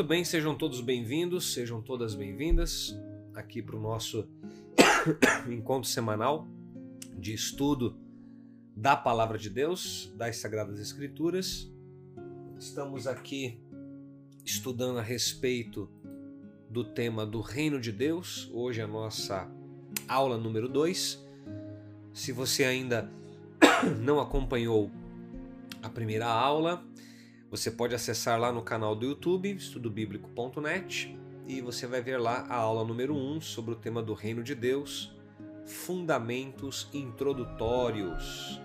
Muito bem, sejam todos bem-vindos, sejam todas bem-vindas aqui para o nosso encontro semanal de estudo da Palavra de Deus, das Sagradas Escrituras. Estamos aqui estudando a respeito do tema do Reino de Deus. Hoje é a nossa aula número 2. Se você ainda não acompanhou a primeira aula, você pode acessar lá no canal do YouTube, estudobiblico.net, e você vai ver lá a aula número 1 um sobre o tema do Reino de Deus, Fundamentos Introdutórios.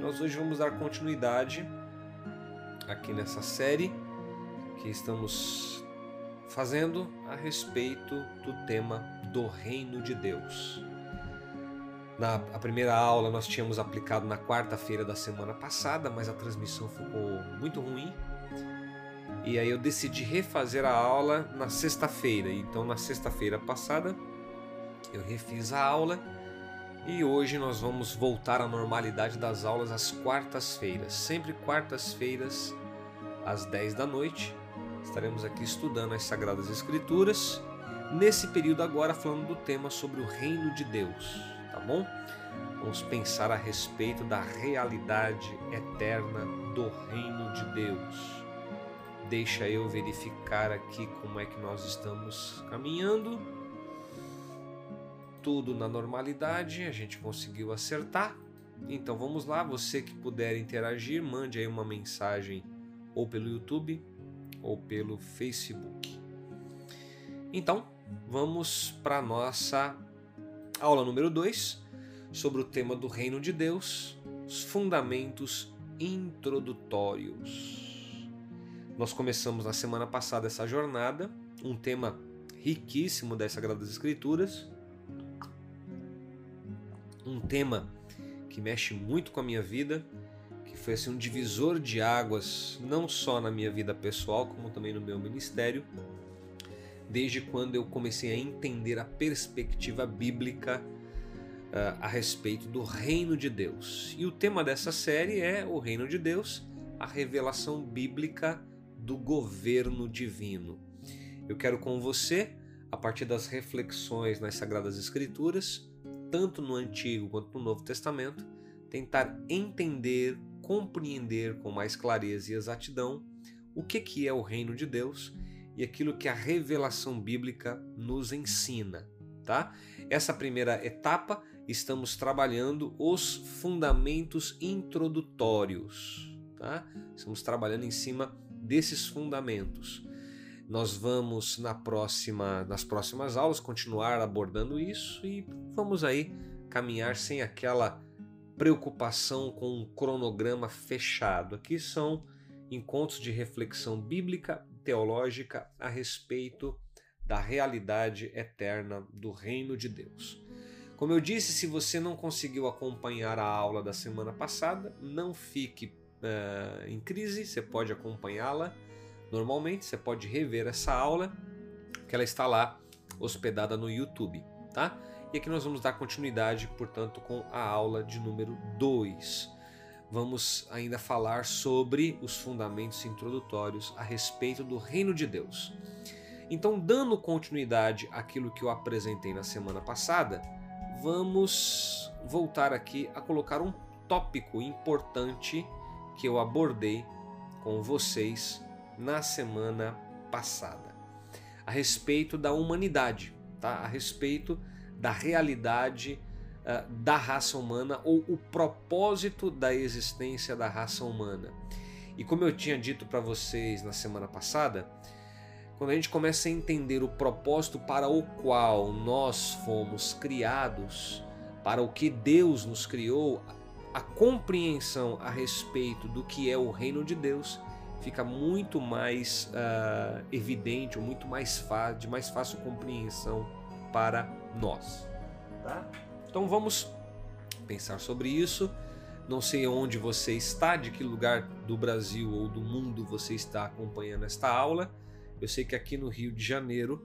Nós hoje vamos dar continuidade aqui nessa série que estamos fazendo a respeito do tema do Reino de Deus. Na a primeira aula nós tínhamos aplicado na quarta-feira da semana passada, mas a transmissão ficou muito ruim. E aí eu decidi refazer a aula na sexta-feira. Então na sexta-feira passada eu refiz a aula e hoje nós vamos voltar à normalidade das aulas às quartas-feiras. Sempre quartas-feiras às 10 da noite. Estaremos aqui estudando as Sagradas Escrituras. Nesse período agora falando do tema sobre o reino de Deus tá bom? Vamos pensar a respeito da realidade eterna do reino de Deus. Deixa eu verificar aqui como é que nós estamos caminhando. Tudo na normalidade, a gente conseguiu acertar. Então vamos lá, você que puder interagir, mande aí uma mensagem ou pelo YouTube ou pelo Facebook. Então, vamos para nossa aula número 2, sobre o tema do Reino de Deus, os fundamentos introdutórios. Nós começamos na semana passada essa jornada, um tema riquíssimo das Sagradas Escrituras, um tema que mexe muito com a minha vida, que foi assim um divisor de águas, não só na minha vida pessoal, como também no meu ministério desde quando eu comecei a entender a perspectiva bíblica uh, a respeito do reino de Deus. E o tema dessa série é o reino de Deus, a revelação bíblica do governo divino. Eu quero com você, a partir das reflexões nas Sagradas Escrituras, tanto no Antigo quanto no Novo Testamento, tentar entender, compreender com mais clareza e exatidão o que, que é o reino de Deus e aquilo que a revelação bíblica nos ensina, tá? Essa primeira etapa estamos trabalhando os fundamentos introdutórios, tá? Estamos trabalhando em cima desses fundamentos. Nós vamos na próxima, nas próximas aulas continuar abordando isso e vamos aí caminhar sem aquela preocupação com um cronograma fechado. Aqui são encontros de reflexão bíblica teológica a respeito da realidade eterna do reino de Deus. Como eu disse, se você não conseguiu acompanhar a aula da semana passada, não fique uh, em crise, você pode acompanhá-la normalmente, você pode rever essa aula, que ela está lá hospedada no YouTube, tá? E aqui nós vamos dar continuidade, portanto, com a aula de número 2 vamos ainda falar sobre os fundamentos introdutórios a respeito do reino de Deus. Então, dando continuidade àquilo que eu apresentei na semana passada, vamos voltar aqui a colocar um tópico importante que eu abordei com vocês na semana passada, a respeito da humanidade, tá? A respeito da realidade uh, da raça humana ou o propósito da existência da raça humana. E como eu tinha dito para vocês na semana passada, quando a gente começa a entender o propósito para o qual nós fomos criados, para o que Deus nos criou, a compreensão a respeito do que é o reino de Deus fica muito mais uh, evidente, muito mais de mais fácil compreensão para nós. Tá? Então vamos pensar sobre isso. Não sei onde você está, de que lugar do Brasil ou do mundo você está acompanhando esta aula. Eu sei que aqui no Rio de Janeiro,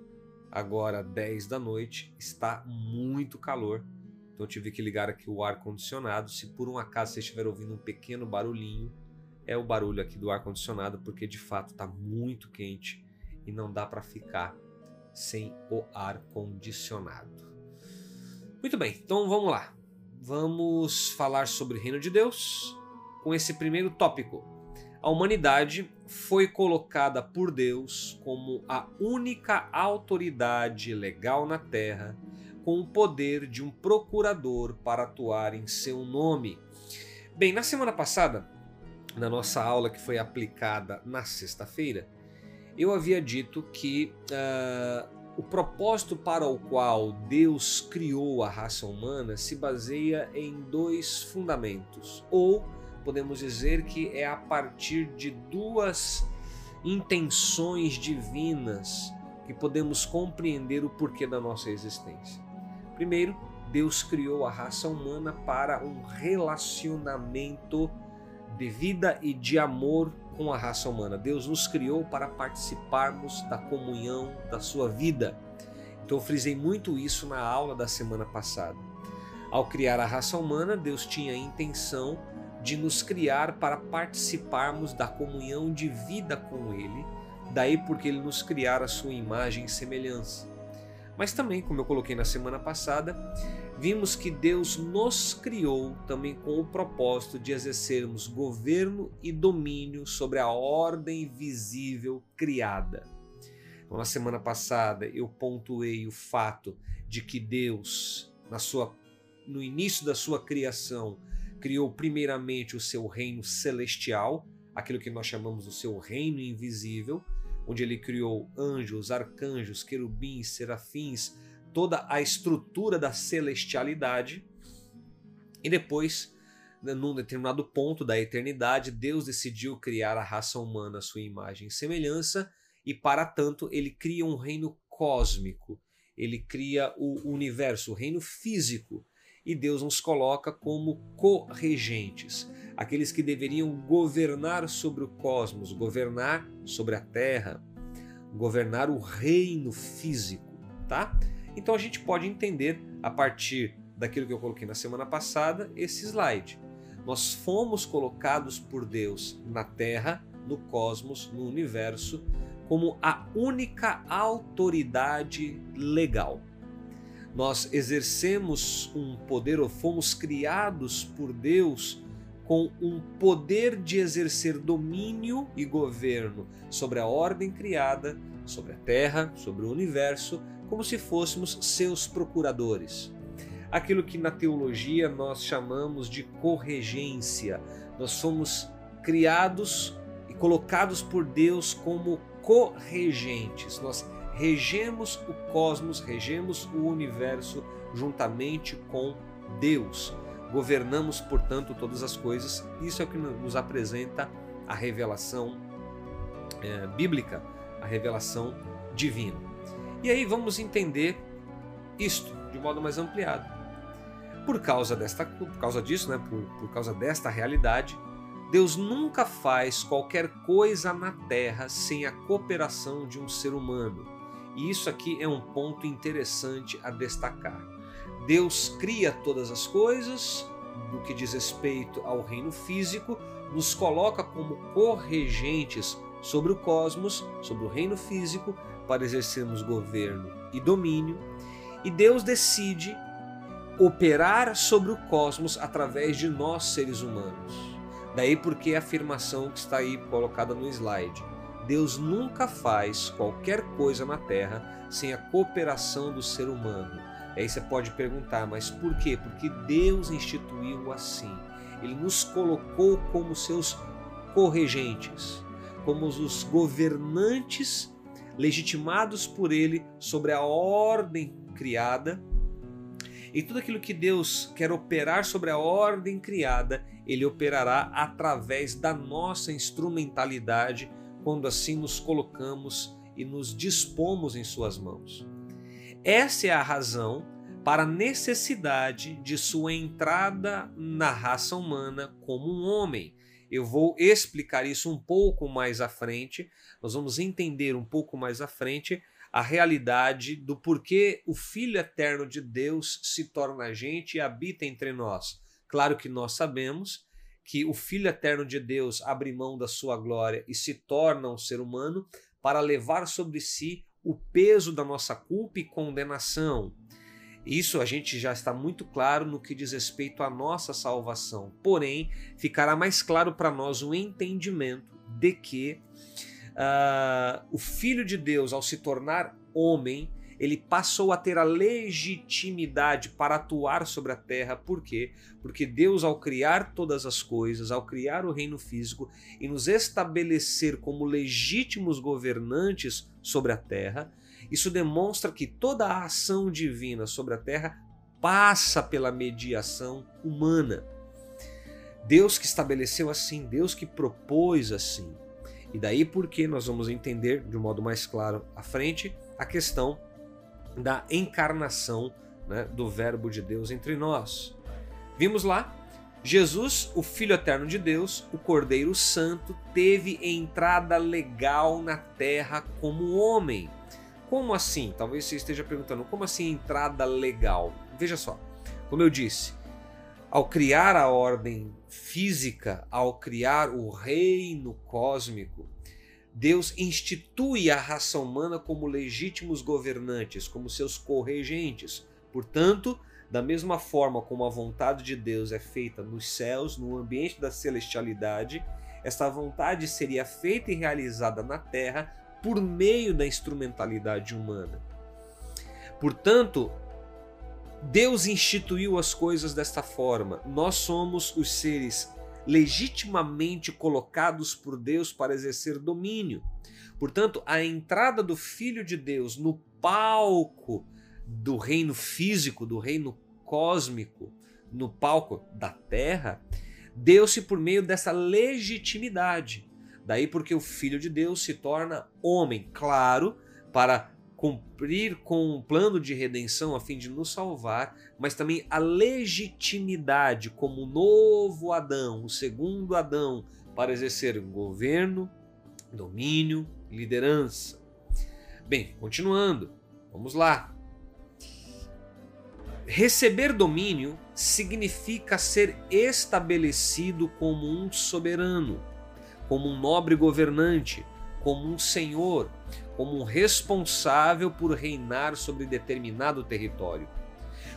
agora 10 da noite, está muito calor. Então eu tive que ligar aqui o ar condicionado. Se por um acaso você estiver ouvindo um pequeno barulhinho, é o barulho aqui do ar condicionado, porque de fato está muito quente e não dá para ficar sem o ar condicionado. Muito bem, então vamos lá. Vamos falar sobre o reino de Deus com esse primeiro tópico. A humanidade foi colocada por Deus como a única autoridade legal na Terra, com o poder de um procurador para atuar em seu nome. Bem, na semana passada, na nossa aula que foi aplicada na sexta-feira, eu havia dito que uh, o propósito para o qual Deus criou a raça humana se baseia em dois fundamentos, ou podemos dizer que é a partir de duas intenções divinas que podemos compreender o porquê da nossa existência. Primeiro, Deus criou a raça humana para um relacionamento de vida e de amor com a raça humana. Deus nos criou para participarmos da comunhão da sua vida. Então eu frisei muito isso na aula da semana passada. Ao criar a raça humana, Deus tinha a intenção de nos criar para participarmos da comunhão de vida com Ele, daí porque Ele nos criar a sua imagem e semelhança. Mas também, como eu coloquei na semana passada, vimos que Deus nos criou também com o propósito de exercermos governo e domínio sobre a ordem visível criada. Então, na semana passada eu pontuei o fato de que Deus, na sua, no início da sua criação, criou primeiramente o seu reino celestial, aquilo que nós chamamos do seu reino invisível, onde ele criou anjos, arcanjos, querubins, serafins, toda a estrutura da celestialidade. E depois, né, num determinado ponto da eternidade, Deus decidiu criar a raça humana à sua imagem e semelhança, e para tanto ele cria um reino cósmico, ele cria o universo, o reino físico, e Deus nos coloca como corregentes, aqueles que deveriam governar sobre o cosmos, governar sobre a terra, governar o reino físico, tá? Então a gente pode entender a partir daquilo que eu coloquei na semana passada, esse slide. Nós fomos colocados por Deus na Terra, no cosmos, no universo, como a única autoridade legal. Nós exercemos um poder ou fomos criados por Deus com um poder de exercer domínio e governo sobre a ordem criada, sobre a terra, sobre o universo, como se fôssemos seus procuradores. Aquilo que na teologia nós chamamos de corregência. Nós somos criados e colocados por Deus como corregentes. Nós regemos o cosmos, regemos o universo juntamente com Deus. Governamos, portanto, todas as coisas. Isso é o que nos apresenta a revelação é, bíblica, a revelação divina. E aí vamos entender isto de modo mais ampliado. Por causa, desta, por causa disso, né, por, por causa desta realidade, Deus nunca faz qualquer coisa na terra sem a cooperação de um ser humano. E isso aqui é um ponto interessante a destacar. Deus cria todas as coisas, no que diz respeito ao reino físico, nos coloca como corregentes sobre o cosmos, sobre o reino físico, para exercermos governo e domínio, e Deus decide operar sobre o cosmos através de nós seres humanos. Daí porque a afirmação que está aí colocada no slide. Deus nunca faz qualquer coisa na Terra sem a cooperação do ser humano. Aí você pode perguntar, mas por quê? Porque Deus instituiu assim. Ele nos colocou como seus corregentes, como os governantes legitimados por ele sobre a ordem criada. E tudo aquilo que Deus quer operar sobre a ordem criada, ele operará através da nossa instrumentalidade, quando assim nos colocamos e nos dispomos em Suas mãos. Essa é a razão para a necessidade de sua entrada na raça humana como um homem. Eu vou explicar isso um pouco mais à frente, nós vamos entender um pouco mais à frente a realidade do porquê o Filho eterno de Deus se torna a gente e habita entre nós. Claro que nós sabemos que o Filho eterno de Deus abre mão da sua glória e se torna um ser humano para levar sobre si o peso da nossa culpa e condenação. Isso a gente já está muito claro no que diz respeito à nossa salvação. Porém, ficará mais claro para nós o entendimento de que uh, o Filho de Deus, ao se tornar homem, ele passou a ter a legitimidade para atuar sobre a terra. Por quê? Porque Deus, ao criar todas as coisas, ao criar o reino físico e nos estabelecer como legítimos governantes sobre a terra, isso demonstra que toda a ação divina sobre a terra passa pela mediação humana. Deus que estabeleceu assim, Deus que propôs assim. E daí porque nós vamos entender de um modo mais claro à frente a questão da encarnação né, do Verbo de Deus entre nós. Vimos lá, Jesus, o Filho Eterno de Deus, o Cordeiro Santo, teve entrada legal na terra como homem. Como assim? Talvez você esteja perguntando, como assim entrada legal? Veja só, como eu disse, ao criar a ordem física, ao criar o reino cósmico, Deus institui a raça humana como legítimos governantes, como seus corregentes. Portanto, da mesma forma como a vontade de Deus é feita nos céus, no ambiente da celestialidade, esta vontade seria feita e realizada na terra por meio da instrumentalidade humana. Portanto, Deus instituiu as coisas desta forma. Nós somos os seres legitimamente colocados por Deus para exercer domínio. Portanto, a entrada do Filho de Deus no palco do reino físico, do reino cósmico, no palco da terra, deu-se por meio dessa legitimidade. Daí porque o Filho de Deus se torna homem, claro, para cumprir com um plano de redenção a fim de nos salvar, mas também a legitimidade como novo Adão, o segundo Adão, para exercer governo, domínio, liderança. Bem, continuando, vamos lá. Receber domínio significa ser estabelecido como um soberano, como um nobre governante, como um senhor, como um responsável por reinar sobre determinado território,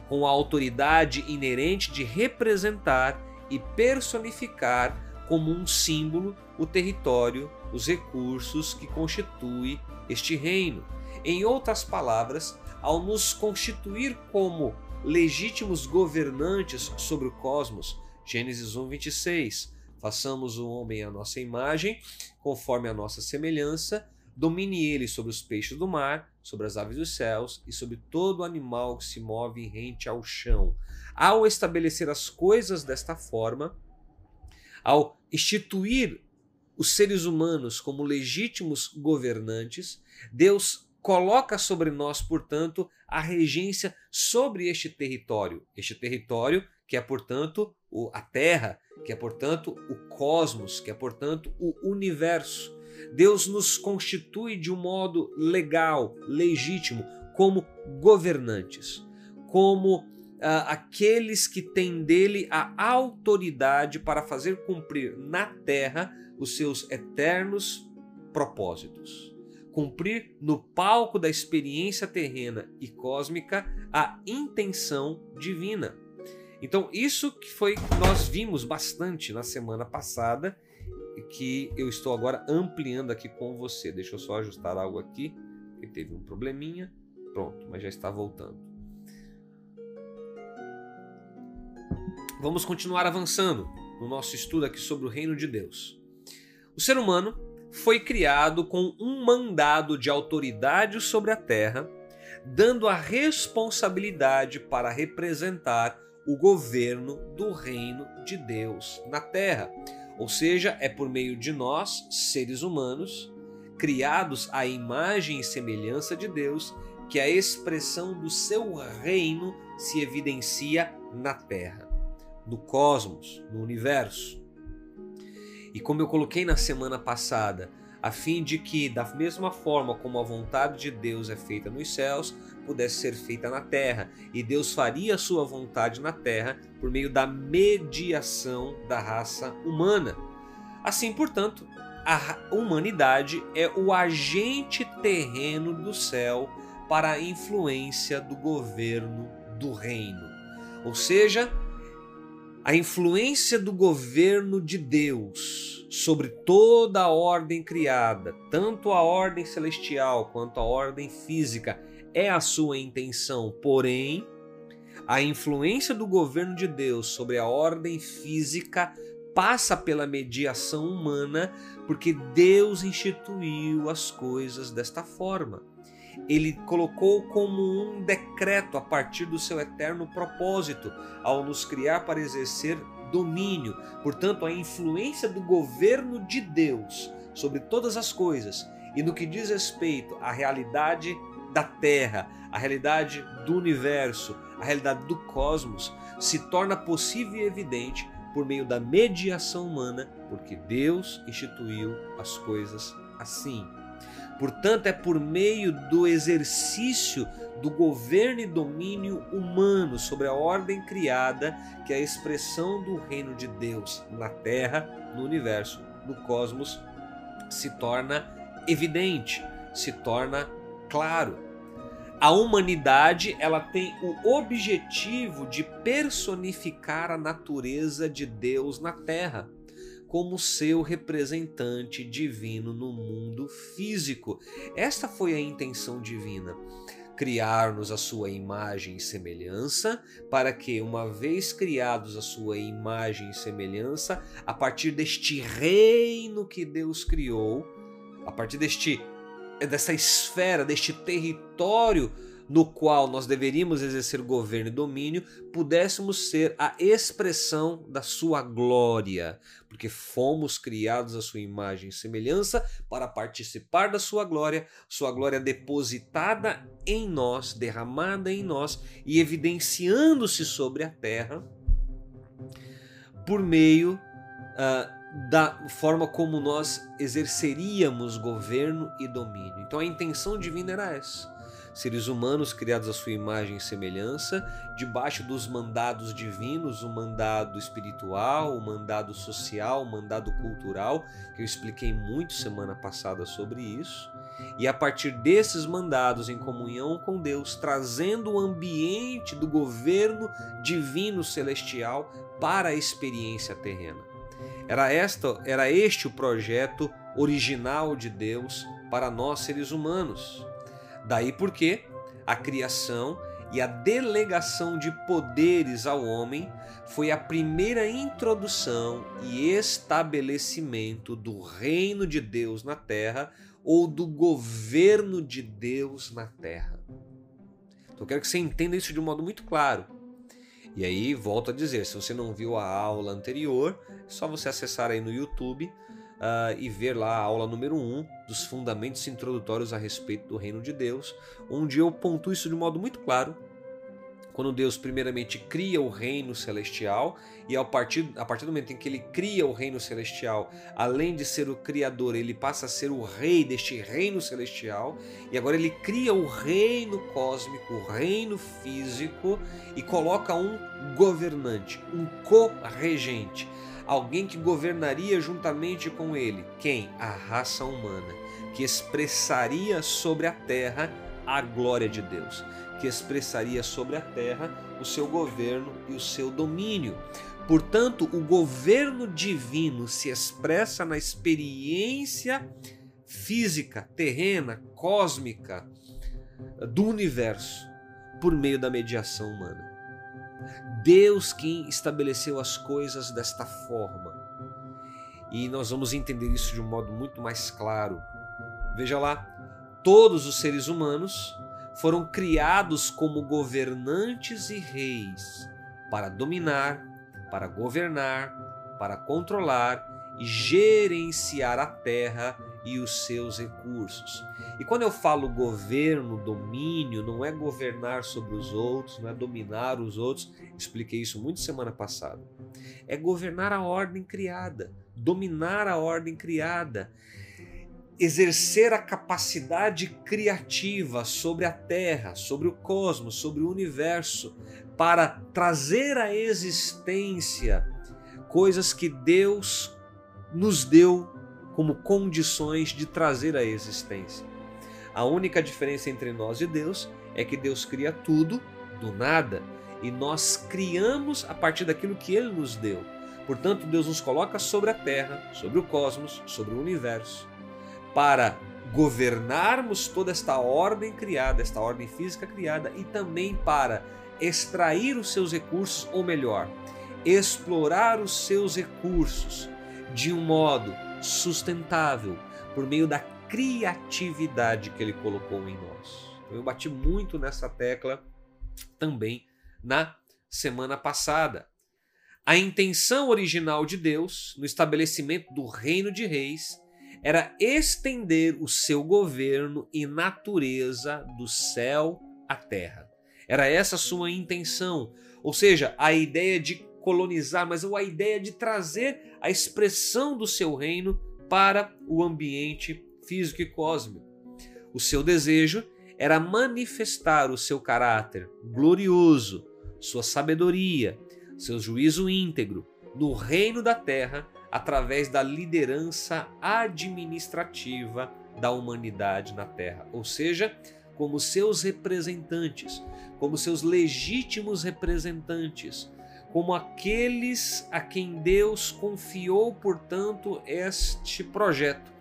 com a autoridade inerente de representar e personificar como um símbolo o território, os recursos que constitui este reino. Em outras palavras, ao nos constituir como legítimos governantes sobre o cosmos, Gênesis 1, 26, façamos o homem à nossa imagem, conforme a nossa semelhança, Domine ele sobre os peixes do mar, sobre as aves dos céus e sobre todo animal que se move rente ao chão. Ao estabelecer as coisas desta forma, ao instituir os seres humanos como legítimos governantes, Deus coloca sobre nós, portanto, a regência sobre este território. Este território que é, portanto, a Terra, que é, portanto, o cosmos, que é, portanto, o universo. Deus nos constitui de um modo legal, legítimo, como governantes, como ah, aqueles que têm dele a autoridade para fazer cumprir na terra os seus eternos propósitos. Cumprir no palco da experiência terrena e cósmica a intenção divina. Então, isso que foi nós vimos bastante na semana passada que eu estou agora ampliando aqui com você. Deixa eu só ajustar algo aqui, que teve um probleminha. Pronto, mas já está voltando. Vamos continuar avançando no nosso estudo aqui sobre o reino de Deus. O ser humano foi criado com um mandado de autoridade sobre a terra, dando a responsabilidade para representar o governo do reino de Deus na terra. Ou seja, é por meio de nós, seres humanos, criados à imagem e semelhança de Deus, que a expressão do seu reino se evidencia na Terra, no cosmos, no universo. E como eu coloquei na semana passada, a fim de que, da mesma forma como a vontade de Deus é feita nos céus, pudesse ser feita na terra, e Deus faria a sua vontade na terra por meio da mediação da raça humana. Assim, portanto, a humanidade é o agente terreno do céu para a influência do governo do reino. Ou seja, a influência do governo de Deus sobre toda a ordem criada, tanto a ordem celestial quanto a ordem física, é a sua intenção. Porém, a influência do governo de Deus sobre a ordem física passa pela mediação humana, porque Deus instituiu as coisas desta forma. Ele colocou como um decreto a partir do seu eterno propósito, ao nos criar para exercer domínio. Portanto, a influência do governo de Deus sobre todas as coisas e no que diz respeito à realidade da Terra, a realidade do universo, a realidade do cosmos, se torna possível e evidente por meio da mediação humana, porque Deus instituiu as coisas assim. Portanto, é por meio do exercício do governo e domínio humano sobre a ordem criada que a expressão do reino de Deus na Terra, no universo, no cosmos, se torna evidente, se torna claro. A humanidade ela tem o objetivo de personificar a natureza de Deus na Terra como seu representante divino no mundo físico. Esta foi a intenção divina criar-nos a sua imagem e semelhança, para que, uma vez criados a sua imagem e semelhança, a partir deste reino que Deus criou, a partir deste dessa esfera, deste território no qual nós deveríamos exercer governo e domínio, pudéssemos ser a expressão da sua glória, porque fomos criados à sua imagem e semelhança para participar da sua glória, sua glória depositada em nós, derramada em nós e evidenciando-se sobre a terra por meio uh, da forma como nós exerceríamos governo e domínio. Então a intenção divina era essa. Seres humanos criados à sua imagem e semelhança, debaixo dos mandados divinos, o mandado espiritual, o mandado social, o mandado cultural, que eu expliquei muito semana passada sobre isso. E a partir desses mandados, em comunhão com Deus, trazendo o ambiente do governo divino celestial para a experiência terrena. Era, esta, era este o projeto original de Deus para nós seres humanos. Daí porque a criação e a delegação de poderes ao homem foi a primeira introdução e estabelecimento do reino de Deus na terra ou do governo de Deus na terra. Então eu quero que você entenda isso de um modo muito claro. E aí, volto a dizer, se você não viu a aula anterior, só você acessar aí no YouTube uh, e ver lá a aula número 1 dos fundamentos introdutórios a respeito do reino de Deus, onde eu pontuo isso de modo muito claro. Quando Deus primeiramente cria o reino celestial e ao partir, a partir do momento em que ele cria o reino celestial, além de ser o criador, ele passa a ser o rei deste reino celestial e agora ele cria o reino cósmico, o reino físico e coloca um governante, um co-regente, alguém que governaria juntamente com ele. Quem? A raça humana, que expressaria sobre a terra a glória de Deus que expressaria sobre a terra o seu governo e o seu domínio. Portanto, o governo divino se expressa na experiência física, terrena, cósmica do universo por meio da mediação humana. Deus quem estabeleceu as coisas desta forma. E nós vamos entender isso de um modo muito mais claro. Veja lá, todos os seres humanos foram criados como governantes e reis para dominar, para governar, para controlar e gerenciar a terra e os seus recursos. E quando eu falo governo, domínio, não é governar sobre os outros, não é dominar os outros, expliquei isso muito semana passada. É governar a ordem criada, dominar a ordem criada exercer a capacidade criativa sobre a Terra, sobre o cosmos, sobre o universo, para trazer à existência coisas que Deus nos deu como condições de trazer a existência. A única diferença entre nós e Deus é que Deus cria tudo do nada e nós criamos a partir daquilo que Ele nos deu. Portanto, Deus nos coloca sobre a terra, sobre o cosmos, sobre o universo, para governarmos toda esta ordem criada, esta ordem física criada, e também para extrair os seus recursos, ou melhor, explorar os seus recursos de um modo sustentável, por meio da criatividade que ele colocou em nós. Eu bati muito nessa tecla também na semana passada. A intenção original de Deus no estabelecimento do reino de reis era estender o seu governo e natureza do céu à terra. Era essa sua intenção, ou seja, a ideia de colonizar, mas a ideia de trazer a expressão do seu reino para o ambiente físico e cósmico. O seu desejo era manifestar o seu caráter glorioso, sua sabedoria, seu juízo íntegro no reino da terra através da liderança administrativa da humanidade na terra, ou seja, como seus representantes, como seus legítimos representantes, como aqueles a quem Deus confiou, portanto, este projeto.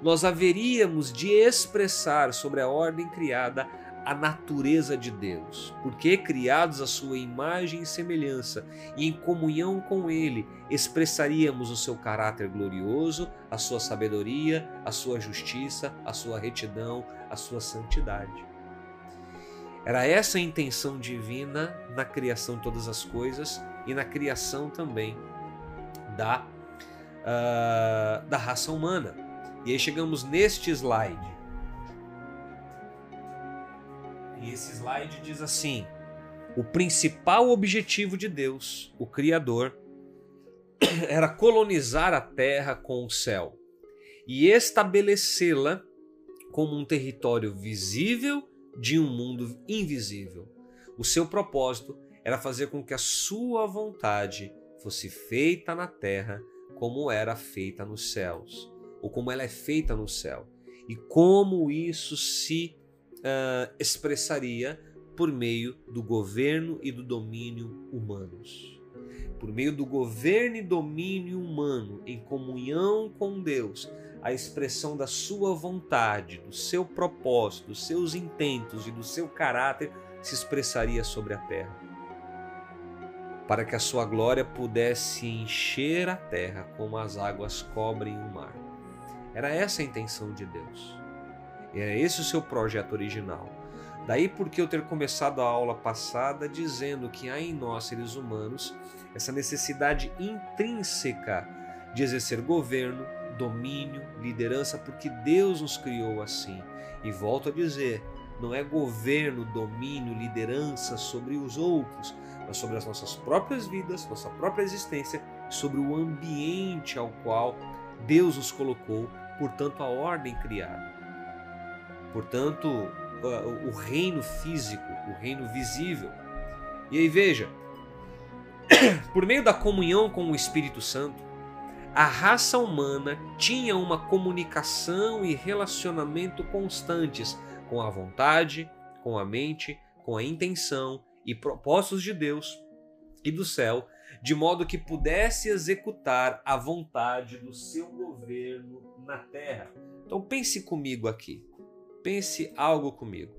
Nós haveríamos de expressar sobre a ordem criada a natureza de Deus, porque criados à sua imagem e semelhança e em comunhão com Ele, expressaríamos o seu caráter glorioso, a sua sabedoria, a sua justiça, a sua retidão, a sua santidade. Era essa a intenção divina na criação de todas as coisas e na criação também da, uh, da raça humana. E aí chegamos neste slide E esse slide diz assim: o principal objetivo de Deus, o Criador, era colonizar a terra com o céu e estabelecê-la como um território visível de um mundo invisível. O seu propósito era fazer com que a sua vontade fosse feita na terra como era feita nos céus, ou como ela é feita no céu, e como isso se uh, expressaria por meio do governo e do domínio humanos. Por meio do governo e domínio humano, em comunhão com Deus, a expressão da sua vontade, do seu propósito, dos seus intentos e do seu caráter se expressaria sobre a terra. Para que a sua glória pudesse encher a terra como as águas cobrem o mar. Era essa a intenção de Deus. É esse o seu projeto original. Daí porque eu ter começado a aula passada dizendo que há em nós, seres humanos, essa necessidade intrínseca de exercer governo, domínio, liderança, porque Deus nos criou assim. E volto a dizer, não é governo, domínio, liderança sobre os outros, mas sobre as nossas próprias vidas, nossa própria existência, sobre o ambiente ao qual Deus nos colocou, portanto, a ordem criada. Portanto, o reino físico, o reino visível. E aí veja, por meio da comunhão com o Espírito Santo, a raça humana tinha uma comunicação e relacionamento constantes com a vontade, com a mente, com a intenção e propósitos de Deus e do céu, de modo que pudesse executar a vontade do seu governo na terra. Então pense comigo aqui. Pense algo comigo.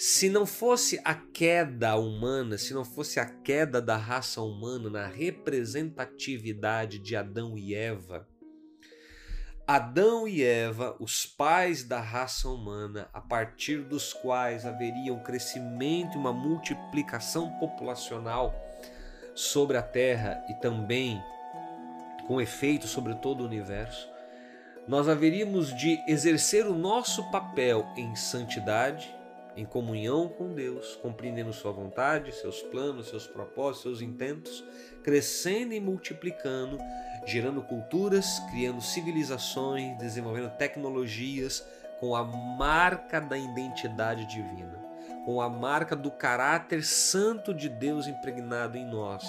Se não fosse a queda humana, se não fosse a queda da raça humana na representatividade de Adão e Eva, Adão e Eva, os pais da raça humana, a partir dos quais haveria um crescimento e uma multiplicação populacional sobre a Terra e também com efeito sobre todo o universo, nós haveríamos de exercer o nosso papel em santidade, em comunhão com Deus, compreendendo Sua vontade, seus planos, seus propósitos, seus intentos, crescendo e multiplicando, gerando culturas, criando civilizações, desenvolvendo tecnologias com a marca da identidade divina, com a marca do caráter santo de Deus impregnado em nós.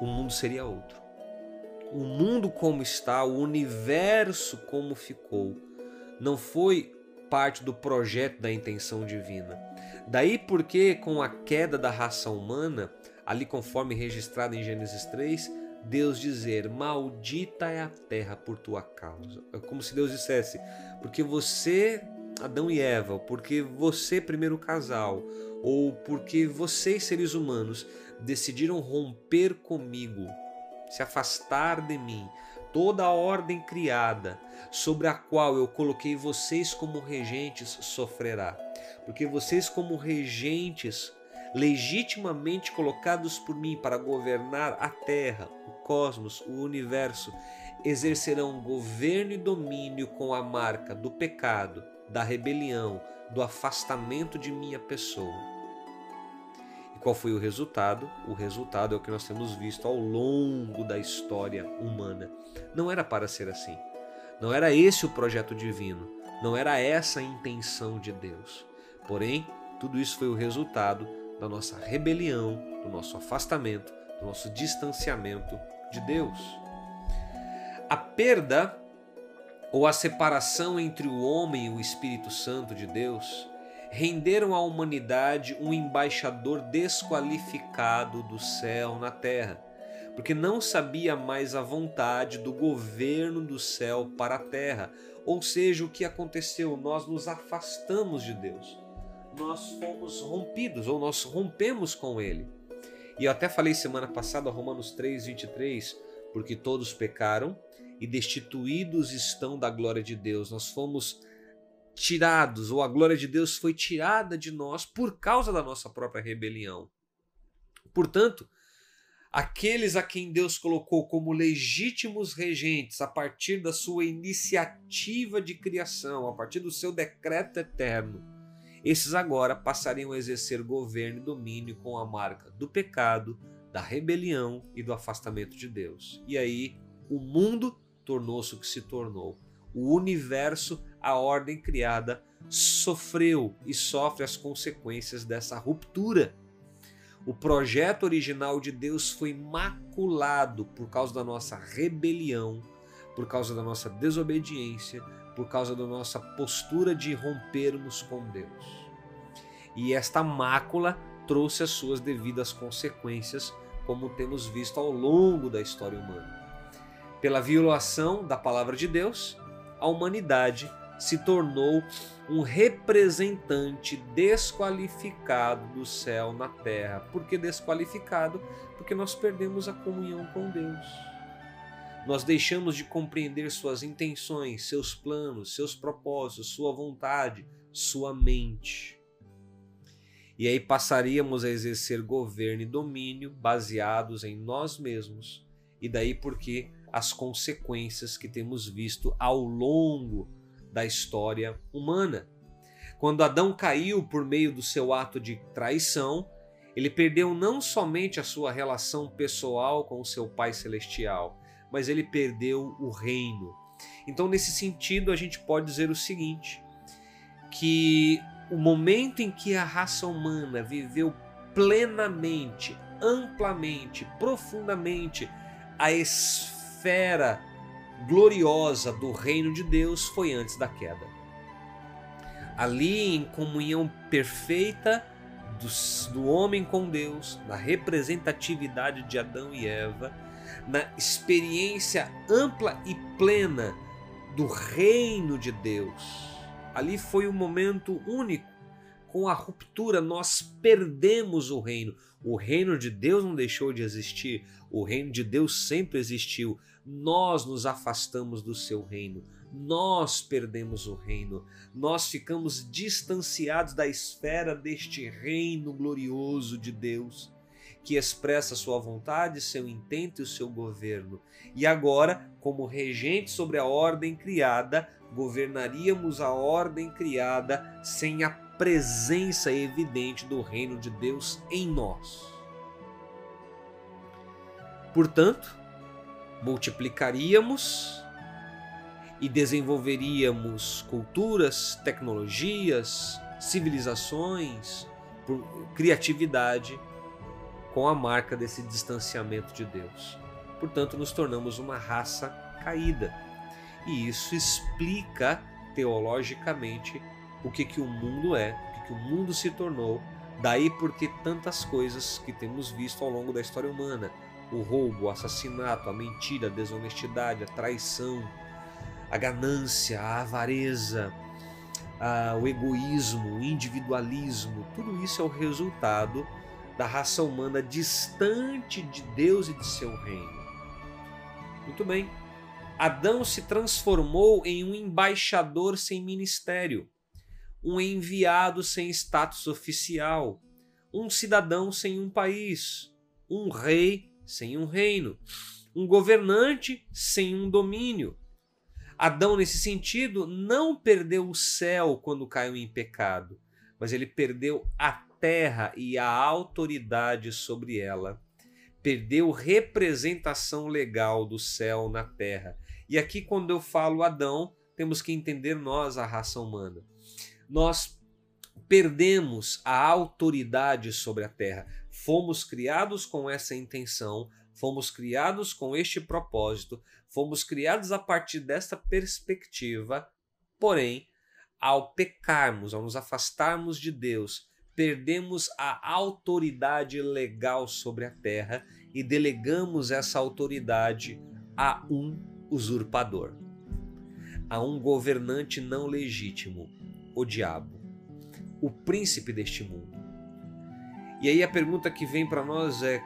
O mundo seria outro o mundo como está, o universo como ficou, não foi parte do projeto da intenção divina. Daí porque, com a queda da raça humana, ali conforme registrado em Gênesis 3, Deus dizer: Maldita é a terra por tua causa. É como se Deus dissesse: Porque você, Adão e Eva, porque você, primeiro casal, ou porque vocês, seres humanos, decidiram romper comigo, se afastar de mim, toda a ordem criada, sobre a qual eu coloquei vocês como regentes, sofrerá. Porque vocês, como regentes, legitimamente colocados por mim para governar a terra, o cosmos, o universo, exercerão governo e domínio com a marca do pecado, da rebelião, do afastamento de minha pessoa. Qual foi o resultado? O resultado é o que nós temos visto ao longo da história humana. Não era para ser assim. Não era esse o projeto divino. Não era essa a intenção de Deus. Porém, tudo isso foi o resultado da nossa rebelião, do nosso afastamento, do nosso distanciamento de Deus. A perda ou a separação entre o homem e o Espírito Santo de Deus renderam à humanidade um embaixador desqualificado do céu na terra, porque não sabia mais a vontade do governo do céu para a terra. Ou seja, o que aconteceu? Nós nos afastamos de Deus. Nós fomos rompidos, ou nós rompemos com Ele. E eu até falei semana passada, Romanos 3, 23, porque todos pecaram e destituídos estão da glória de Deus. Nós fomos tirados, ou a glória de Deus foi tirada de nós por causa da nossa própria rebelião. Portanto, aqueles a quem Deus colocou como legítimos regentes a partir da sua iniciativa de criação, a partir do seu decreto eterno, esses agora passariam a exercer governo e domínio com a marca do pecado, da rebelião e do afastamento de Deus. E aí o mundo tornou-se o que se tornou. O universo a ordem criada sofreu e sofre as consequências dessa ruptura. O projeto original de Deus foi maculado por causa da nossa rebelião, por causa da nossa desobediência, por causa da nossa postura de rompermos com Deus. E esta mácula trouxe as suas devidas consequências, como temos visto ao longo da história humana. Pela violação da palavra de Deus, a humanidade se tornou um representante desqualificado do céu na terra. Por que desqualificado? Porque nós perdemos a comunhão com Deus. Nós deixamos de compreender suas intenções, seus planos, seus propósitos, sua vontade, sua mente. E aí passaríamos a exercer governo e domínio baseados em nós mesmos. E daí porque as consequências que temos visto ao longo da história humana. Quando Adão caiu por meio do seu ato de traição, ele perdeu não somente a sua relação pessoal com o seu Pai Celestial, mas ele perdeu o reino. Então, nesse sentido, a gente pode dizer o seguinte: que o momento em que a raça humana viveu plenamente, amplamente, profundamente a esfera gloriosa do reino de Deus foi antes da queda. Ali, em comunhão perfeita do, do homem com Deus, na representatividade de Adão e Eva, na experiência ampla e plena do reino de Deus. Ali foi um momento único. Com a ruptura, nós perdemos o reino. O reino de Deus não deixou de existir, o reino de Deus sempre existiu, nós nos afastamos do seu reino, nós perdemos o reino, nós ficamos distanciados da esfera deste reino glorioso de Deus, que expressa sua vontade, seu intento e o seu governo. E agora, como regente sobre a ordem criada, governaríamos a ordem criada sem a presença evidente do reino de Deus em nós. Portanto, multiplicaríamos e desenvolveríamos culturas, tecnologias, civilizações, criatividade com a marca desse distanciamento de Deus. portanto, nos tornamos uma raça caída. E isso explica teologicamente o que, que o mundo é, o que, que o mundo se tornou, daí porque tantas coisas que temos visto ao longo da história humana: o roubo, o assassinato, a mentira, a desonestidade, a traição, a ganância, a avareza, a, o egoísmo, o individualismo, tudo isso é o resultado da raça humana distante de Deus e de seu reino. Muito bem. Adão se transformou em um embaixador sem ministério, um enviado sem status oficial, um cidadão sem um país, um rei sem um reino, um governante sem um domínio. Adão, nesse sentido, não perdeu o céu quando caiu em pecado, mas ele perdeu a terra e a autoridade sobre ela. Perdeu representação legal do céu na terra e aqui, quando eu falo Adão, temos que entender nós, a raça humana. Nós perdemos a autoridade sobre a terra. Fomos criados com essa intenção, fomos criados com este propósito, fomos criados a partir desta perspectiva, porém, ao pecarmos, ao nos afastarmos de Deus, perdemos a autoridade legal sobre a terra e delegamos essa autoridade a um usurpador, a um governante não legítimo, o diabo, o príncipe deste mundo. E aí a pergunta que vem para nós é: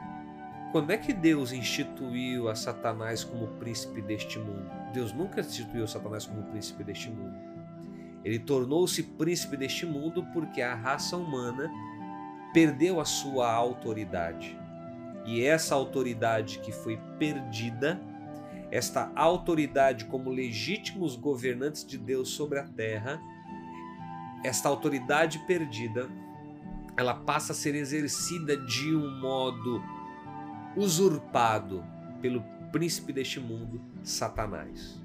quando é que Deus instituiu a Satanás como príncipe deste mundo? Deus nunca instituiu Satanás como príncipe deste mundo. Ele tornou-se príncipe deste mundo porque a raça humana perdeu a sua autoridade. E essa autoridade que foi perdida esta autoridade como legítimos governantes de Deus sobre a terra, esta autoridade perdida, ela passa a ser exercida de um modo usurpado pelo príncipe deste mundo, Satanás.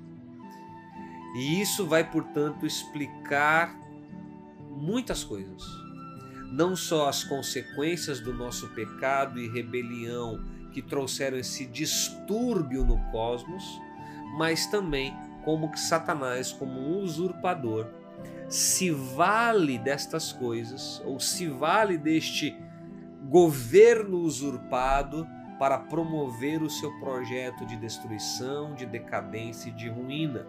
E isso vai, portanto, explicar muitas coisas. Não só as consequências do nosso pecado e rebelião que trouxeram esse distúrbio no cosmos, mas também como que Satanás, como um usurpador, se vale destas coisas, ou se vale deste governo usurpado para promover o seu projeto de destruição, de decadência e de ruína.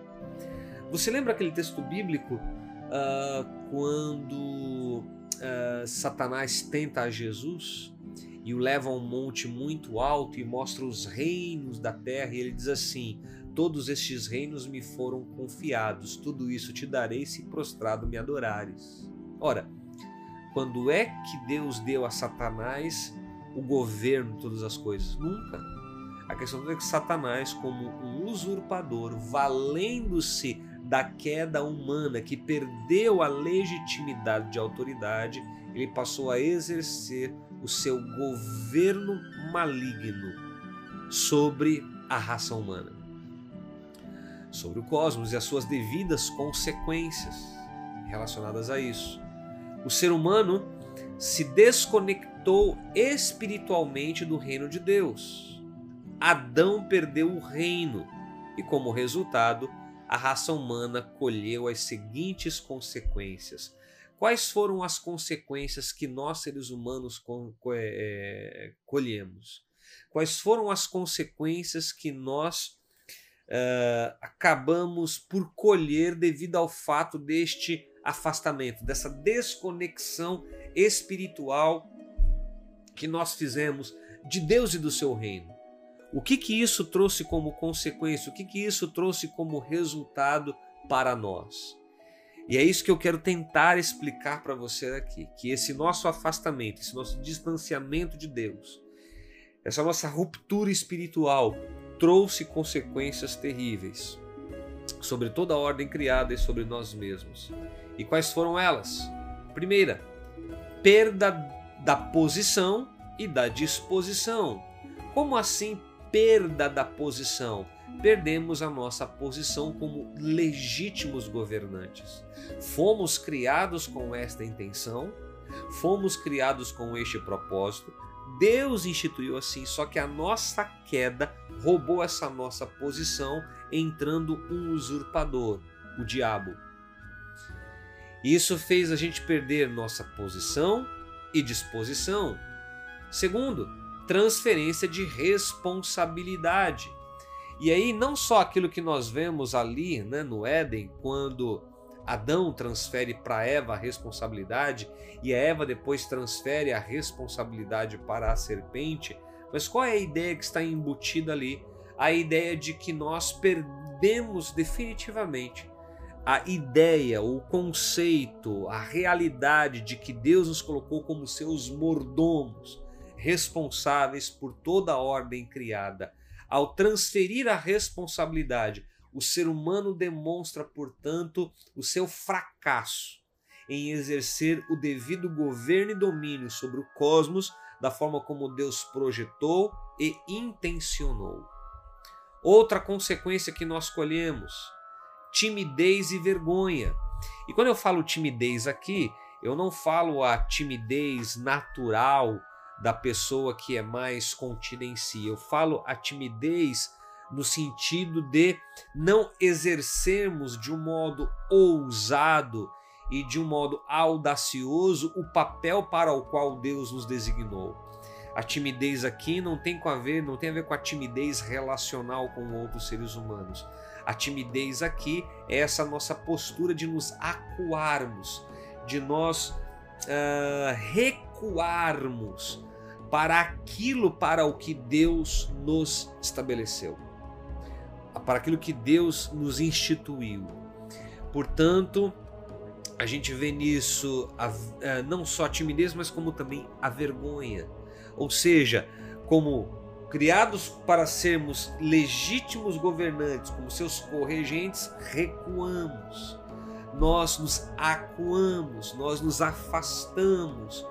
Você lembra aquele texto bíblico uh, quando uh, Satanás tenta a Jesus? e o leva a um monte muito alto e mostra os reinos da terra, e ele diz assim: Todos estes reinos me foram confiados, tudo isso te darei se prostrado me adorares. Ora, quando é que Deus deu a Satanás o governo de todas as coisas? Nunca. A questão é que Satanás, como um usurpador, valendo-se da queda humana, que perdeu a legitimidade de autoridade, ele passou a exercer o seu governo maligno sobre a raça humana, sobre o cosmos e as suas devidas consequências relacionadas a isso. O ser humano se desconectou espiritualmente do reino de Deus. Adão perdeu o reino e, como resultado, a raça humana colheu as seguintes consequências Quais foram as consequências que nós, seres humanos, é, colhemos? Quais foram as consequências que nós uh, acabamos por colher devido ao fato deste afastamento, dessa desconexão espiritual que nós fizemos de Deus e do seu reino? O que que isso trouxe como consequência? O que que isso trouxe como resultado para nós? E é isso que eu quero tentar explicar para você aqui, que esse nosso afastamento, esse nosso distanciamento de Deus, essa nossa ruptura espiritual trouxe consequências terríveis sobre toda a ordem criada e sobre nós mesmos. E quais foram elas? Primeira, perda da posição e da disposição. Como assim perda da posição? perdemos a nossa posição como legítimos governantes. Fomos criados com esta intenção, Fomos criados com este propósito. Deus instituiu assim, só que a nossa queda roubou essa nossa posição, entrando um usurpador, o diabo. Isso fez a gente perder nossa posição e disposição. Segundo, transferência de responsabilidade. E aí, não só aquilo que nós vemos ali né, no Éden, quando Adão transfere para Eva a responsabilidade e a Eva depois transfere a responsabilidade para a serpente, mas qual é a ideia que está embutida ali? A ideia de que nós perdemos definitivamente a ideia, o conceito, a realidade de que Deus nos colocou como seus mordomos, responsáveis por toda a ordem criada. Ao transferir a responsabilidade, o ser humano demonstra, portanto, o seu fracasso em exercer o devido governo e domínio sobre o cosmos da forma como Deus projetou e intencionou. Outra consequência que nós colhemos timidez e vergonha. E quando eu falo timidez aqui, eu não falo a timidez natural da pessoa que é mais contida em si. Eu falo a timidez no sentido de não exercermos de um modo ousado e de um modo audacioso o papel para o qual Deus nos designou. A timidez aqui não tem a ver, não tem a ver com a timidez relacional com outros seres humanos. A timidez aqui é essa nossa postura de nos acuarmos, de nós uh, recuarmos para aquilo para o que Deus nos estabeleceu, para aquilo que Deus nos instituiu. Portanto, a gente vê nisso a, a, não só a timidez, mas como também a vergonha. Ou seja, como criados para sermos legítimos governantes, como seus corregentes, recuamos. Nós nos acuamos, nós nos afastamos,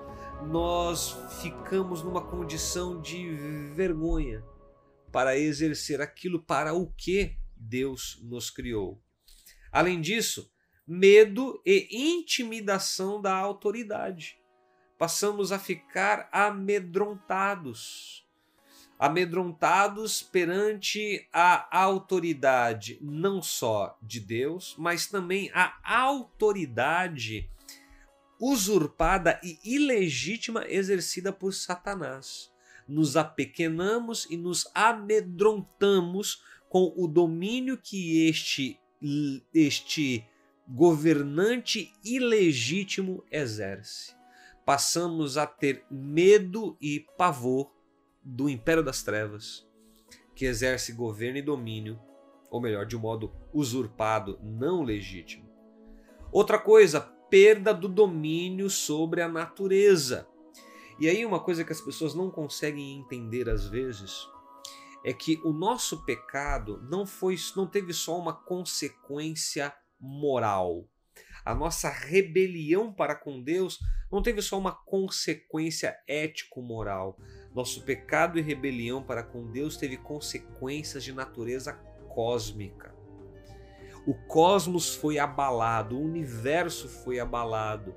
nós ficamos numa condição de vergonha para exercer aquilo para o que Deus nos criou. Além disso, medo e intimidação da autoridade. Passamos a ficar amedrontados amedrontados perante a autoridade não só de Deus, mas também a autoridade usurpada e ilegítima exercida por Satanás. Nos apequenamos e nos amedrontamos com o domínio que este este governante ilegítimo exerce. Passamos a ter medo e pavor do império das trevas, que exerce governo e domínio, ou melhor, de um modo usurpado, não legítimo. Outra coisa, perda do domínio sobre a natureza. E aí uma coisa que as pessoas não conseguem entender às vezes é que o nosso pecado não foi não teve só uma consequência moral. A nossa rebelião para com Deus não teve só uma consequência ético-moral. Nosso pecado e rebelião para com Deus teve consequências de natureza cósmica. O cosmos foi abalado, o universo foi abalado.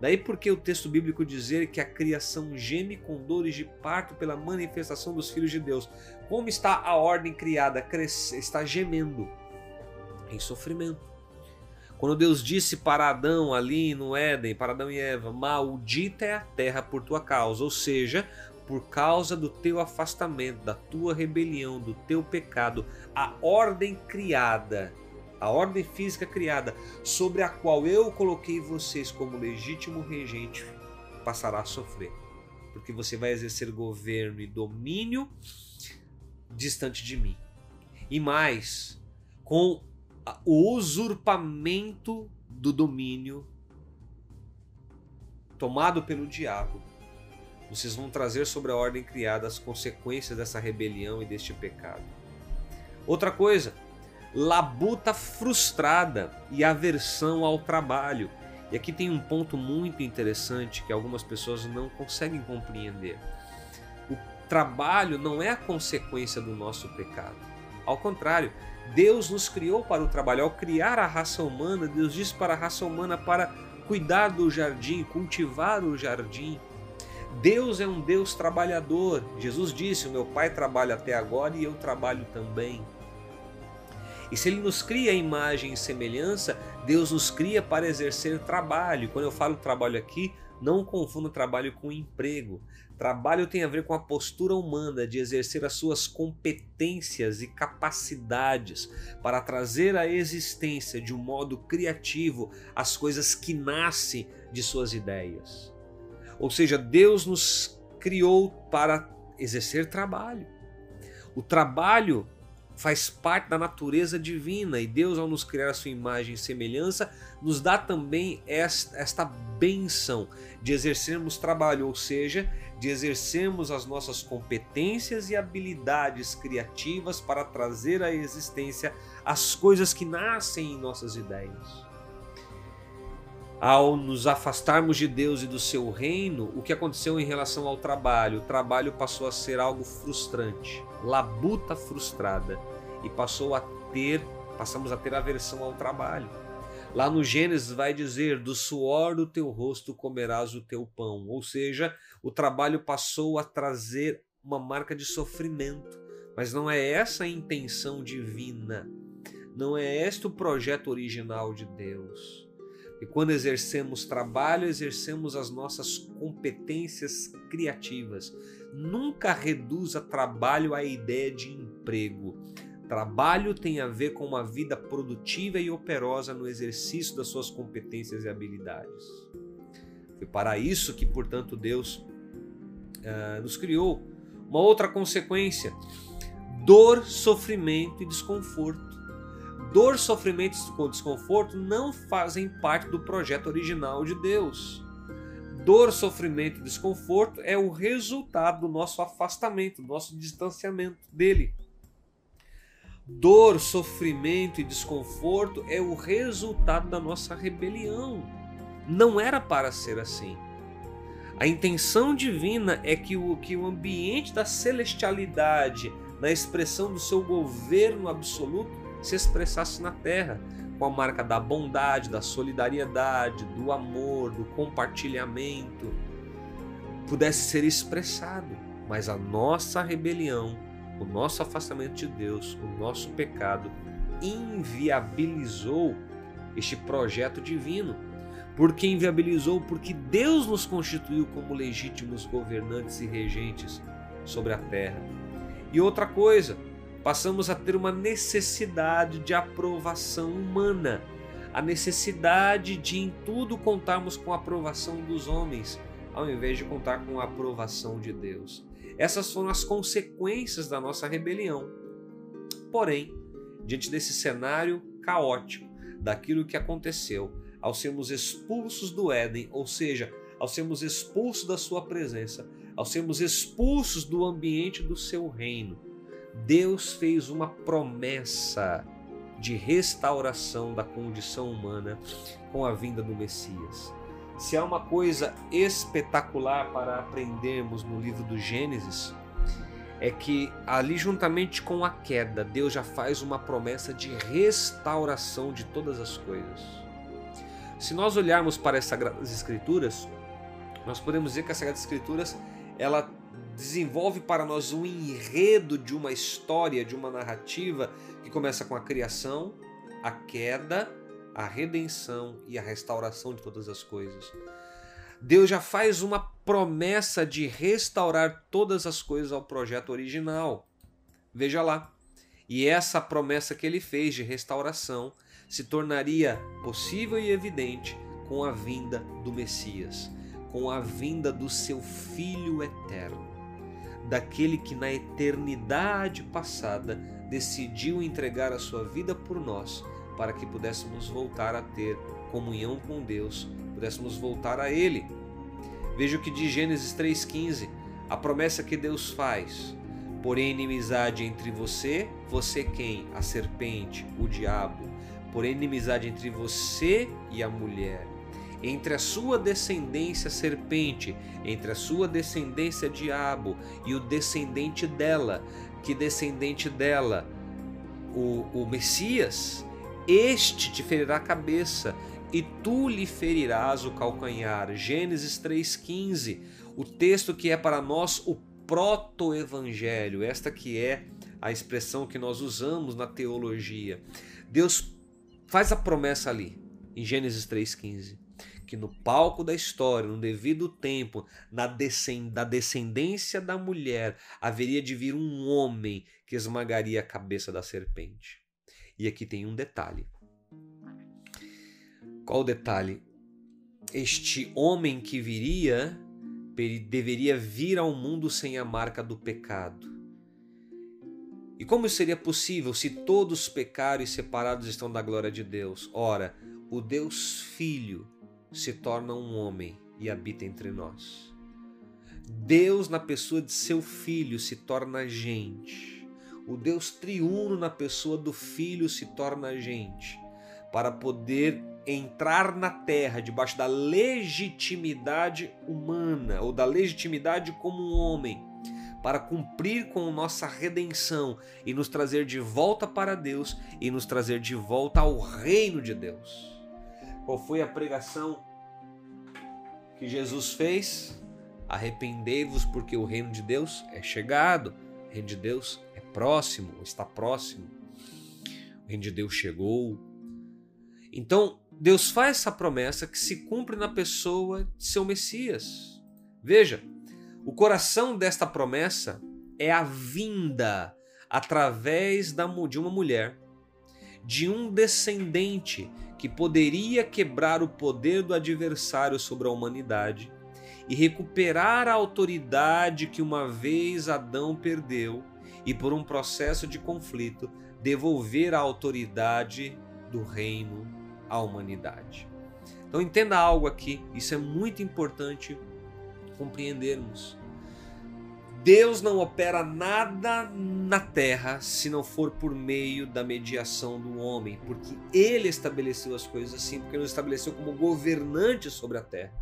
Daí porque o texto bíblico dizer que a criação geme com dores de parto pela manifestação dos filhos de Deus. Como está a ordem criada? Está gemendo em sofrimento. Quando Deus disse para Adão ali no Éden, para Adão e Eva, maldita é a terra por tua causa, ou seja, por causa do teu afastamento, da tua rebelião, do teu pecado, a ordem criada, a ordem física criada, sobre a qual eu coloquei vocês como legítimo regente, passará a sofrer. Porque você vai exercer governo e domínio distante de mim. E mais, com o usurpamento do domínio tomado pelo diabo, vocês vão trazer sobre a ordem criada as consequências dessa rebelião e deste pecado. Outra coisa, labuta frustrada e aversão ao trabalho. E aqui tem um ponto muito interessante que algumas pessoas não conseguem compreender. O trabalho não é a consequência do nosso pecado. Ao contrário, Deus nos criou para o trabalho. Ao criar a raça humana, Deus disse para a raça humana para cuidar do jardim, cultivar o jardim. Deus é um Deus trabalhador. Jesus disse: O meu Pai trabalha até agora e eu trabalho também. E se Ele nos cria imagem e semelhança, Deus nos cria para exercer trabalho. Quando eu falo trabalho aqui, não confunda trabalho com emprego. Trabalho tem a ver com a postura humana de exercer as suas competências e capacidades para trazer à existência de um modo criativo as coisas que nascem de suas ideias. Ou seja, Deus nos criou para exercer trabalho. O trabalho faz parte da natureza divina e Deus, ao nos criar a sua imagem e semelhança, nos dá também esta, benção de exercermos trabalho, ou seja, de exercermos as nossas competências e habilidades criativas para trazer à existência as coisas que nascem em nossas ideias. Ao nos afastarmos de Deus e do seu reino, o que aconteceu em relação ao trabalho? O trabalho passou a ser algo frustrante, labuta frustrada, e passou a ter, passamos a ter aversão ao trabalho. Lá no Gênesis vai dizer: do suor do teu rosto comerás o teu pão. Ou seja, o trabalho passou a trazer uma marca de sofrimento. Mas não é essa a intenção divina. Não é este o projeto original de Deus. E quando exercemos trabalho, exercemos as nossas competências criativas. Nunca reduza trabalho à ideia de emprego. Trabalho tem a ver com uma vida produtiva e operosa no exercício das suas competências e habilidades. Foi para isso que, portanto, Deus uh, nos criou. Uma outra consequência: dor, sofrimento e desconforto. Dor, sofrimento e desconforto não fazem parte do projeto original de Deus. Dor, sofrimento e desconforto é o resultado do nosso afastamento, do nosso distanciamento dele. Dor, sofrimento e desconforto é o resultado da nossa rebelião. Não era para ser assim. A intenção divina é que o, que o ambiente da celestialidade, na expressão do seu governo absoluto, se expressasse na terra, com a marca da bondade, da solidariedade, do amor, do compartilhamento, pudesse ser expressado. Mas a nossa rebelião o nosso afastamento de Deus, o nosso pecado, inviabilizou este projeto divino. Por que inviabilizou? Porque Deus nos constituiu como legítimos governantes e regentes sobre a terra. E outra coisa, passamos a ter uma necessidade de aprovação humana, a necessidade de em tudo contarmos com a aprovação dos homens, ao invés de contar com a aprovação de Deus. Essas foram as consequências da nossa rebelião. Porém, diante desse cenário caótico, daquilo que aconteceu, ao sermos expulsos do Éden, ou seja, ao sermos expulsos da sua presença, ao sermos expulsos do ambiente do seu reino, Deus fez uma promessa de restauração da condição humana com a vinda do Messias. Se há uma coisa espetacular para aprendermos no livro do Gênesis, é que ali, juntamente com a queda, Deus já faz uma promessa de restauração de todas as coisas. Se nós olharmos para as Sagradas Escrituras, nós podemos dizer que as Sagradas Escrituras ela desenvolve para nós um enredo de uma história, de uma narrativa que começa com a criação, a queda a redenção e a restauração de todas as coisas. Deus já faz uma promessa de restaurar todas as coisas ao projeto original. Veja lá. E essa promessa que ele fez de restauração se tornaria possível e evidente com a vinda do Messias, com a vinda do seu Filho eterno, daquele que na eternidade passada decidiu entregar a sua vida por nós para que pudéssemos voltar a ter comunhão com Deus, pudéssemos voltar a Ele. Veja o que diz Gênesis 3,15, a promessa que Deus faz. Porém, inimizade entre você, você quem? A serpente, o diabo. Porém, inimizade entre você e a mulher. Entre a sua descendência, serpente, entre a sua descendência, diabo, e o descendente dela. Que descendente dela? O, o Messias, este te ferirá a cabeça e tu lhe ferirás o calcanhar. Gênesis 3,15, o texto que é para nós o proto-evangelho, esta que é a expressão que nós usamos na teologia. Deus faz a promessa ali, em Gênesis 3,15, que no palco da história, no devido tempo, na descendência da mulher, haveria de vir um homem que esmagaria a cabeça da serpente. E aqui tem um detalhe. Qual o detalhe? Este homem que viria deveria vir ao mundo sem a marca do pecado. E como seria possível se todos pecaram e separados estão da glória de Deus? Ora, o Deus Filho se torna um homem e habita entre nós. Deus, na pessoa de seu Filho, se torna gente. O Deus triuno, na pessoa do Filho, se torna gente, para poder entrar na terra debaixo da legitimidade humana ou da legitimidade como um homem para cumprir com nossa redenção e nos trazer de volta para Deus e nos trazer de volta ao reino de Deus. Qual foi a pregação que Jesus fez? Arrependei-vos porque o reino de Deus é chegado. O reino de Deus é próximo, está próximo. O reino de Deus chegou. Então, Deus faz essa promessa que se cumpre na pessoa de seu Messias. Veja, o coração desta promessa é a vinda através da, de uma mulher, de um descendente que poderia quebrar o poder do adversário sobre a humanidade e recuperar a autoridade que uma vez Adão perdeu e, por um processo de conflito, devolver a autoridade do reino à humanidade. Então entenda algo aqui, isso é muito importante compreendermos. Deus não opera nada na terra se não for por meio da mediação do homem, porque ele estabeleceu as coisas assim, porque nos estabeleceu como governante sobre a terra.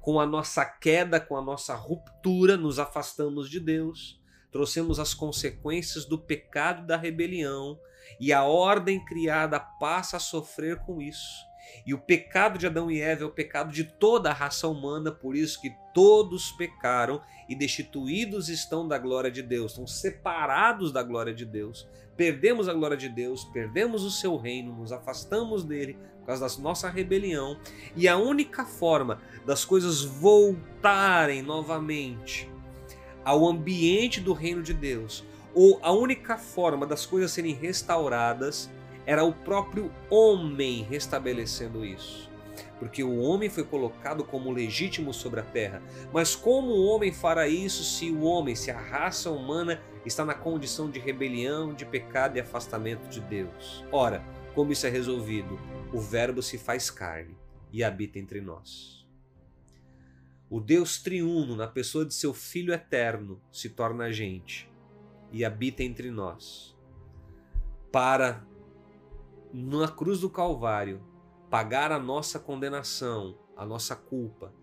Com a nossa queda, com a nossa ruptura, nos afastamos de Deus, trouxemos as consequências do pecado da rebelião, e a ordem criada passa a sofrer com isso. E o pecado de Adão e Eva é o pecado de toda a raça humana, por isso que todos pecaram e destituídos estão da glória de Deus, estão separados da glória de Deus. Perdemos a glória de Deus, perdemos o seu reino, nos afastamos dele por causa da nossa rebelião. E a única forma das coisas voltarem novamente ao ambiente do reino de Deus, ou a única forma das coisas serem restauradas era o próprio homem restabelecendo isso. Porque o homem foi colocado como legítimo sobre a terra. Mas como o homem fará isso se o homem, se a raça humana está na condição de rebelião, de pecado e afastamento de Deus? Ora, como isso é resolvido? O Verbo se faz carne e habita entre nós. O Deus triuno, na pessoa de seu Filho eterno, se torna gente e habita entre nós, para, na cruz do Calvário, pagar a nossa condenação, a nossa culpa,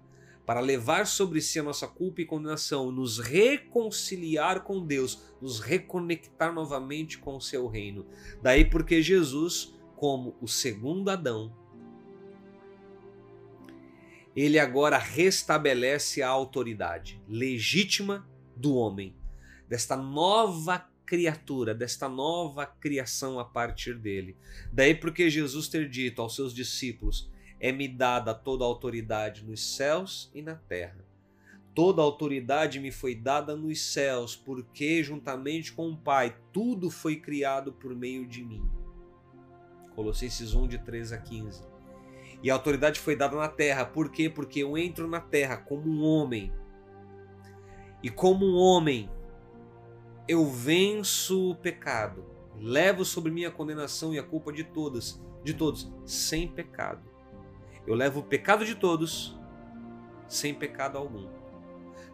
para levar sobre si a nossa culpa e condenação, nos reconciliar com Deus, nos reconectar novamente com o seu reino. Daí porque Jesus, como o segundo Adão, ele agora restabelece a autoridade legítima do homem desta nova criatura, desta nova criação a partir dele. Daí porque Jesus ter dito aos seus discípulos: É-me dada toda a autoridade nos céus e na terra. Toda a autoridade me foi dada nos céus, porque juntamente com o Pai tudo foi criado por meio de mim. Colossenses 1 de 3 a 15. E a autoridade foi dada na terra, por quê? Porque eu entro na terra como um homem. E como um homem, eu venço o pecado, levo sobre mim a condenação e a culpa de todas, de todos, sem pecado. Eu levo o pecado de todos sem pecado algum,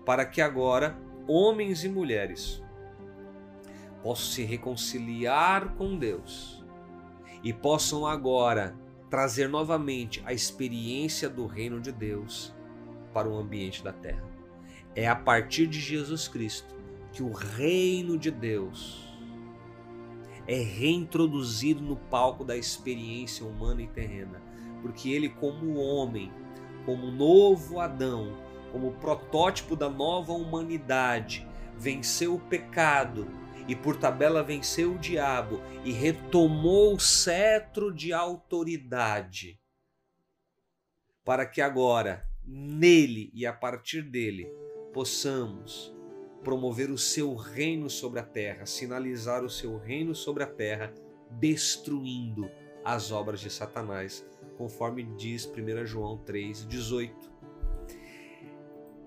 para que agora homens e mulheres possam se reconciliar com Deus e possam agora trazer novamente a experiência do reino de Deus para o ambiente da terra. É a partir de Jesus Cristo que o reino de Deus é reintroduzido no palco da experiência humana e terrena, porque ele, como homem, como novo Adão, como protótipo da nova humanidade, venceu o pecado e por tabela venceu o diabo e retomou o cetro de autoridade, para que agora, nele e a partir dele, possamos promover o seu reino sobre a terra, sinalizar o seu reino sobre a terra, destruindo as obras de Satanás, conforme diz 1 João 3,18.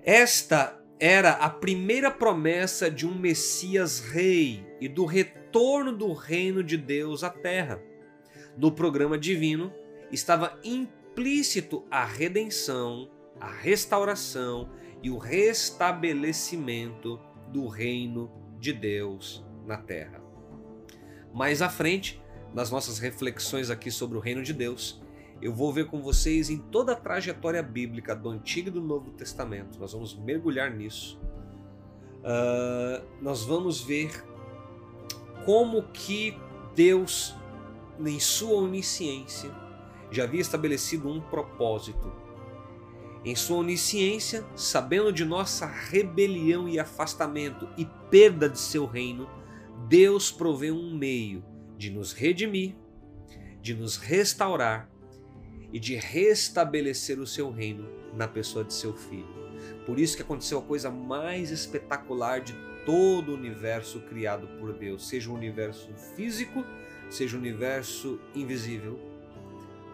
Esta era a primeira promessa de um Messias rei e do retorno do reino de Deus à terra. No programa divino estava implícito a redenção, a restauração e o restabelecimento do reino de Deus na terra. Mais à frente, nas nossas reflexões aqui sobre o reino de Deus, eu vou ver com vocês em toda a trajetória bíblica do Antigo e do Novo Testamento. Nós vamos mergulhar nisso. Uh, nós vamos ver como que Deus, em sua onisciência, já havia estabelecido um propósito. Em sua onisciência, sabendo de nossa rebelião e afastamento e perda de seu reino, Deus provê um meio de nos redimir, de nos restaurar e de restabelecer o seu reino na pessoa de seu filho. Por isso que aconteceu a coisa mais espetacular de todo o universo criado por Deus, seja o universo físico, seja o universo invisível,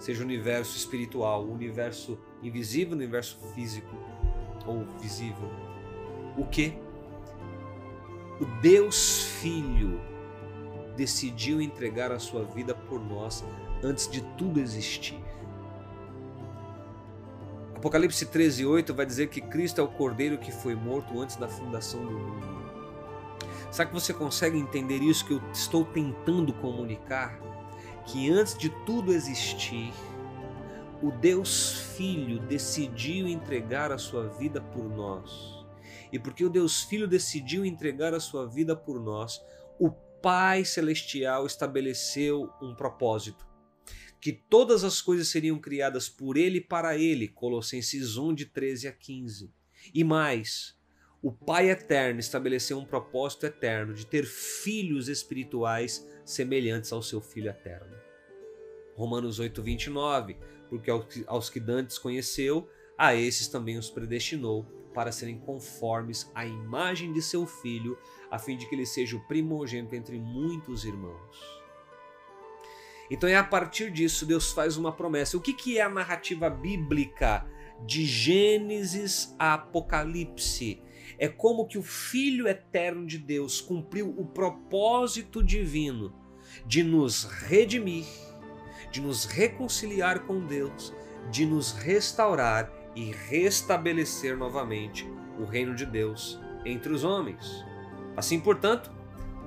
seja o universo espiritual, o universo invisível, o universo físico ou visível. O que? O Deus Filho decidiu entregar a sua vida por nós antes de tudo existir. Apocalipse 13, 8 vai dizer que Cristo é o Cordeiro que foi morto antes da fundação do mundo. Será que você consegue entender isso que eu estou tentando comunicar? Que antes de tudo existir, o Deus Filho decidiu entregar a sua vida por nós. E porque o Deus Filho decidiu entregar a sua vida por nós, o Pai Celestial estabeleceu um propósito que todas as coisas seriam criadas por ele e para ele, Colossenses 1, de 13 a 15. E mais, o Pai Eterno estabeleceu um propósito eterno de ter filhos espirituais semelhantes ao seu Filho eterno. Romanos 8, 29, porque aos que dantes conheceu, a esses também os predestinou para serem conformes à imagem de seu Filho, a fim de que ele seja o primogênito entre muitos irmãos. Então é a partir disso Deus faz uma promessa. O que, que é a narrativa bíblica de Gênesis a Apocalipse? É como que o Filho eterno de Deus cumpriu o propósito divino de nos redimir, de nos reconciliar com Deus, de nos restaurar e restabelecer novamente o reino de Deus entre os homens. Assim, portanto,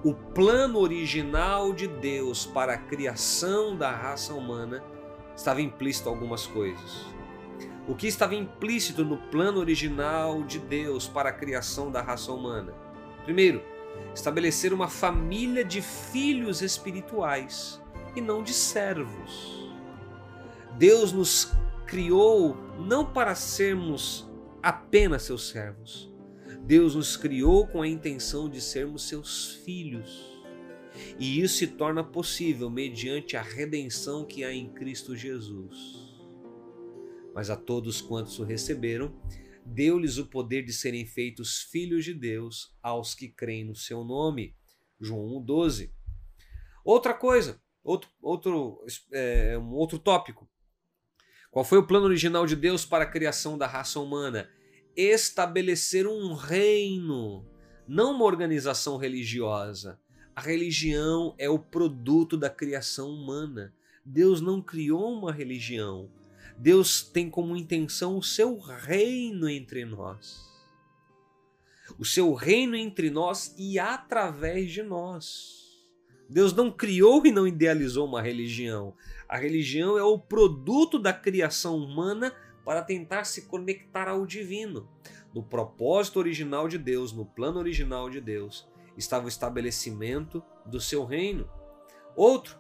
o plano original de Deus para a criação da raça humana estava implícito algumas coisas. O que estava implícito no plano original de Deus para a criação da raça humana? Primeiro, estabelecer uma família de filhos espirituais e não de servos. Deus nos criou não para sermos apenas seus servos, Deus nos criou com a intenção de sermos seus filhos. E isso se torna possível mediante a redenção que há em Cristo Jesus. Mas a todos quantos o receberam, deu-lhes o poder de serem feitos filhos de Deus aos que creem no seu nome. João 1,12. Outra coisa, outro, outro, é, um outro tópico. Qual foi o plano original de Deus para a criação da raça humana? estabelecer um reino, não uma organização religiosa. A religião é o produto da criação humana. Deus não criou uma religião. Deus tem como intenção o seu reino entre nós. O seu reino entre nós e através de nós. Deus não criou e não idealizou uma religião. A religião é o produto da criação humana para tentar se conectar ao divino. No propósito original de Deus, no plano original de Deus, estava o estabelecimento do seu reino. Outro,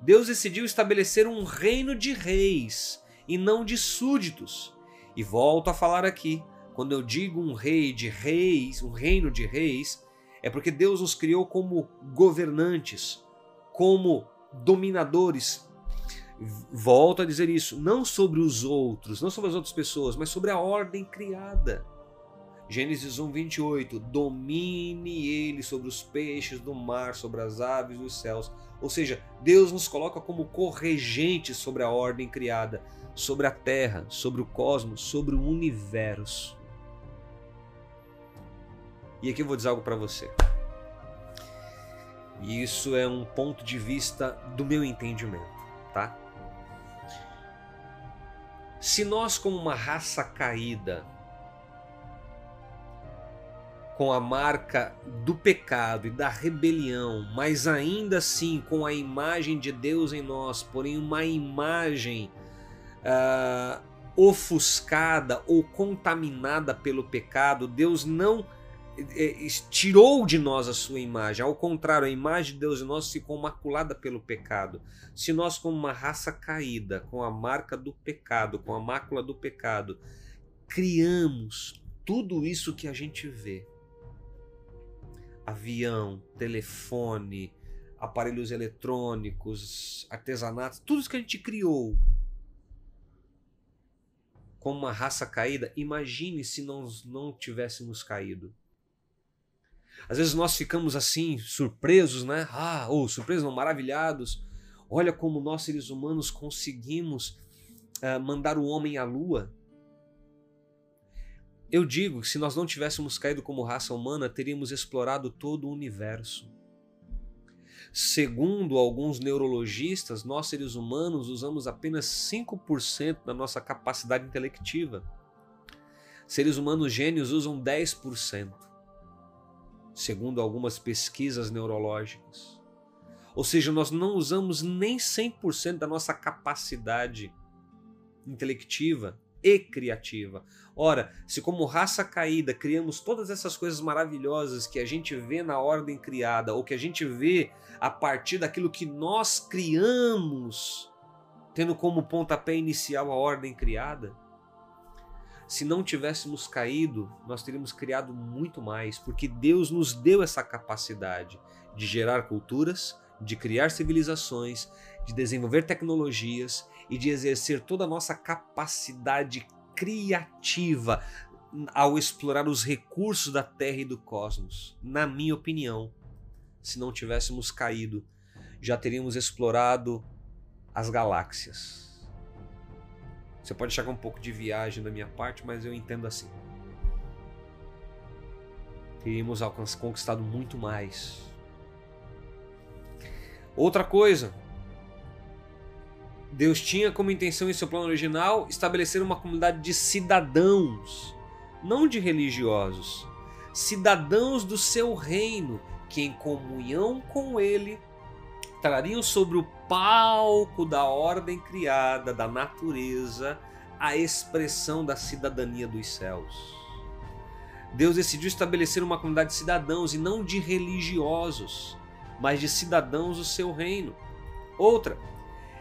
Deus decidiu estabelecer um reino de reis e não de súditos. E volto a falar aqui, quando eu digo um rei de reis, um reino de reis, é porque Deus nos criou como governantes, como dominadores. Volto a dizer isso, não sobre os outros, não sobre as outras pessoas, mas sobre a ordem criada. Gênesis 1, 28. Domine ele sobre os peixes do mar, sobre as aves dos céus. Ou seja, Deus nos coloca como corregentes sobre a ordem criada, sobre a terra, sobre o cosmos, sobre o universo. E aqui eu vou dizer algo para você. E isso é um ponto de vista do meu entendimento, tá? Se nós, como uma raça caída, com a marca do pecado e da rebelião, mas ainda assim com a imagem de Deus em nós, porém uma imagem uh, ofuscada ou contaminada pelo pecado, Deus não é, tirou de nós a sua imagem. Ao contrário, a imagem de Deus em nós ficou maculada pelo pecado. Se nós, como uma raça caída, com a marca do pecado, com a mácula do pecado, criamos tudo isso que a gente vê, avião, telefone, aparelhos eletrônicos, artesanatos, tudo isso que a gente criou como uma raça caída, imagine se nós não tivéssemos caído. Às vezes nós ficamos assim, surpresos, né? Ah, ou surpresos, não, maravilhados. Olha como nós seres humanos conseguimos uh, mandar o homem à lua. Eu digo que se nós não tivéssemos caído como raça humana, teríamos explorado todo o universo. Segundo alguns neurologistas, nós seres humanos usamos apenas 5% da nossa capacidade intelectiva. Seres humanos gênios usam 10%, segundo algumas pesquisas neurológicas. Ou seja, nós não usamos nem 100% da nossa capacidade intelectiva e criativa. Ora, se como raça caída criamos todas essas coisas maravilhosas que a gente vê na ordem criada, ou que a gente vê a partir daquilo que nós criamos, tendo como pontapé inicial a ordem criada, se não tivéssemos caído, nós teríamos criado muito mais, porque Deus nos deu essa capacidade de gerar culturas, de criar civilizações, de desenvolver tecnologias e de exercer toda a nossa capacidade criativa ao explorar os recursos da Terra e do cosmos. Na minha opinião, se não tivéssemos caído, já teríamos explorado as galáxias. Você pode achar um pouco de viagem da minha parte, mas eu entendo assim. Teríamos conquistado muito mais. Outra coisa, Deus tinha como intenção em seu plano original estabelecer uma comunidade de cidadãos, não de religiosos, cidadãos do seu reino, que em comunhão com ele trariam sobre o palco da ordem criada, da natureza, a expressão da cidadania dos céus. Deus decidiu estabelecer uma comunidade de cidadãos e não de religiosos, mas de cidadãos do seu reino. Outra,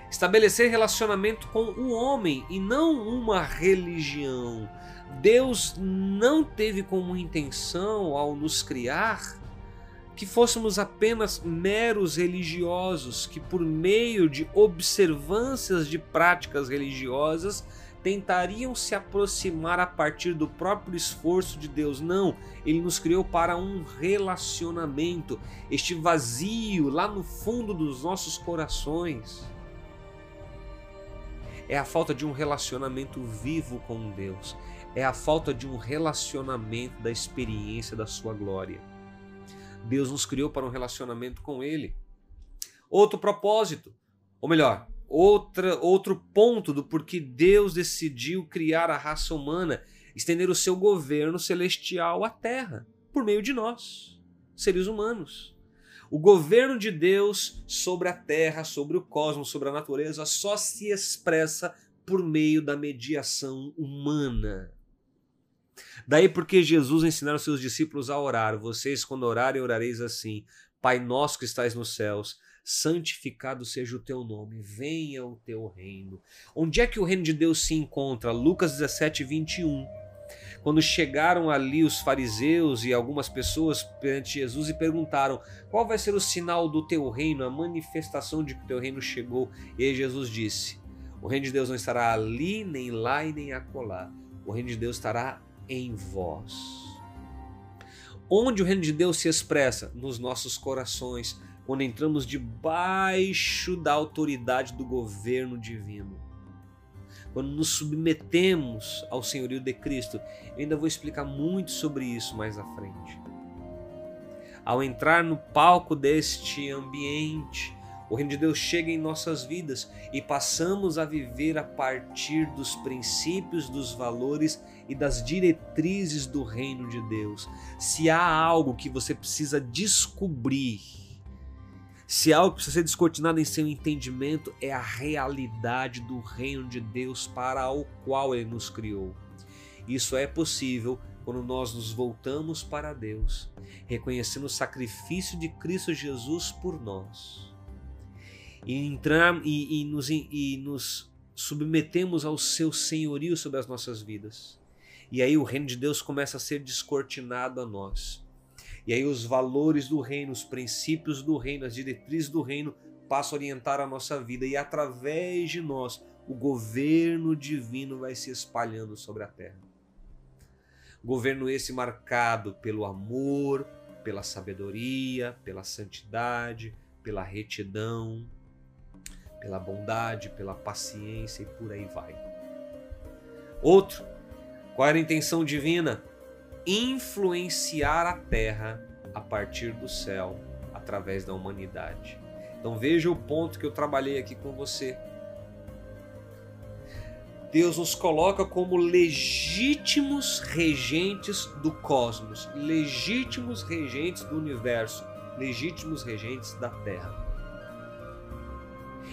estabelecer relacionamento com o homem e não uma religião. Deus não teve como intenção, ao nos criar, que fôssemos apenas meros religiosos que, por meio de observâncias de práticas religiosas, tentariam se aproximar a partir do próprio esforço de Deus. Não, ele nos criou para um relacionamento, este vazio lá no fundo dos nossos corações é a falta de um relacionamento vivo com Deus, é a falta de um relacionamento da experiência da sua glória. Deus nos criou para um relacionamento com Ele. Outro propósito, ou melhor, outra, outro ponto do porquê Deus decidiu criar a raça humana, estender o seu governo celestial à Terra, por meio de nós, seres humanos. O governo de Deus sobre a terra, sobre o cosmos, sobre a natureza só se expressa por meio da mediação humana. Daí porque Jesus ensinou aos seus discípulos a orar: vocês, quando orarem, orareis assim. Pai nosso que estais nos céus, santificado seja o teu nome, venha o teu reino. Onde é que o reino de Deus se encontra? Lucas 17, 21. Quando chegaram ali os fariseus e algumas pessoas perante Jesus e perguntaram: Qual vai ser o sinal do teu reino, a manifestação de que o teu reino chegou? E Jesus disse: O reino de Deus não estará ali, nem lá e nem acolá. O reino de Deus estará em vós. Onde o reino de Deus se expressa? Nos nossos corações, quando entramos debaixo da autoridade do governo divino quando nos submetemos ao senhorio de Cristo. Eu ainda vou explicar muito sobre isso mais à frente. Ao entrar no palco deste ambiente, o reino de Deus chega em nossas vidas e passamos a viver a partir dos princípios, dos valores e das diretrizes do reino de Deus. Se há algo que você precisa descobrir, se algo precisa ser descortinado em seu entendimento, é a realidade do reino de Deus para o qual ele nos criou. Isso é possível quando nós nos voltamos para Deus, reconhecendo o sacrifício de Cristo Jesus por nós. E, entrar, e, e, nos, e nos submetemos ao seu senhorio sobre as nossas vidas. E aí o reino de Deus começa a ser descortinado a nós. E aí os valores do reino, os princípios do reino, as diretrizes do reino passam a orientar a nossa vida e através de nós o governo divino vai se espalhando sobre a terra. Governo esse marcado pelo amor, pela sabedoria, pela santidade, pela retidão, pela bondade, pela paciência e por aí vai. Outro, qual era a intenção divina? Influenciar a terra a partir do céu, através da humanidade. Então veja o ponto que eu trabalhei aqui com você. Deus nos coloca como legítimos regentes do cosmos, legítimos regentes do universo, legítimos regentes da terra.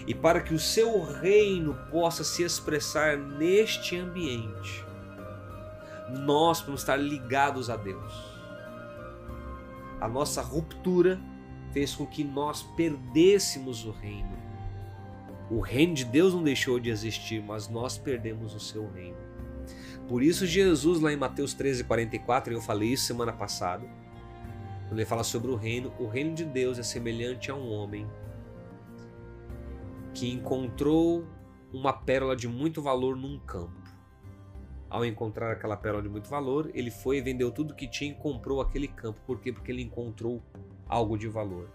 E para que o seu reino possa se expressar neste ambiente, nós vamos estar ligados a Deus. A nossa ruptura fez com que nós perdêssemos o reino. O reino de Deus não deixou de existir, mas nós perdemos o seu reino. Por isso, Jesus, lá em Mateus 13, 44, eu falei isso semana passada, quando ele fala sobre o reino, o reino de Deus é semelhante a um homem que encontrou uma pérola de muito valor num campo ao encontrar aquela pérola de muito valor, ele foi e vendeu tudo que tinha e comprou aquele campo. Por quê? Porque ele encontrou algo de valor.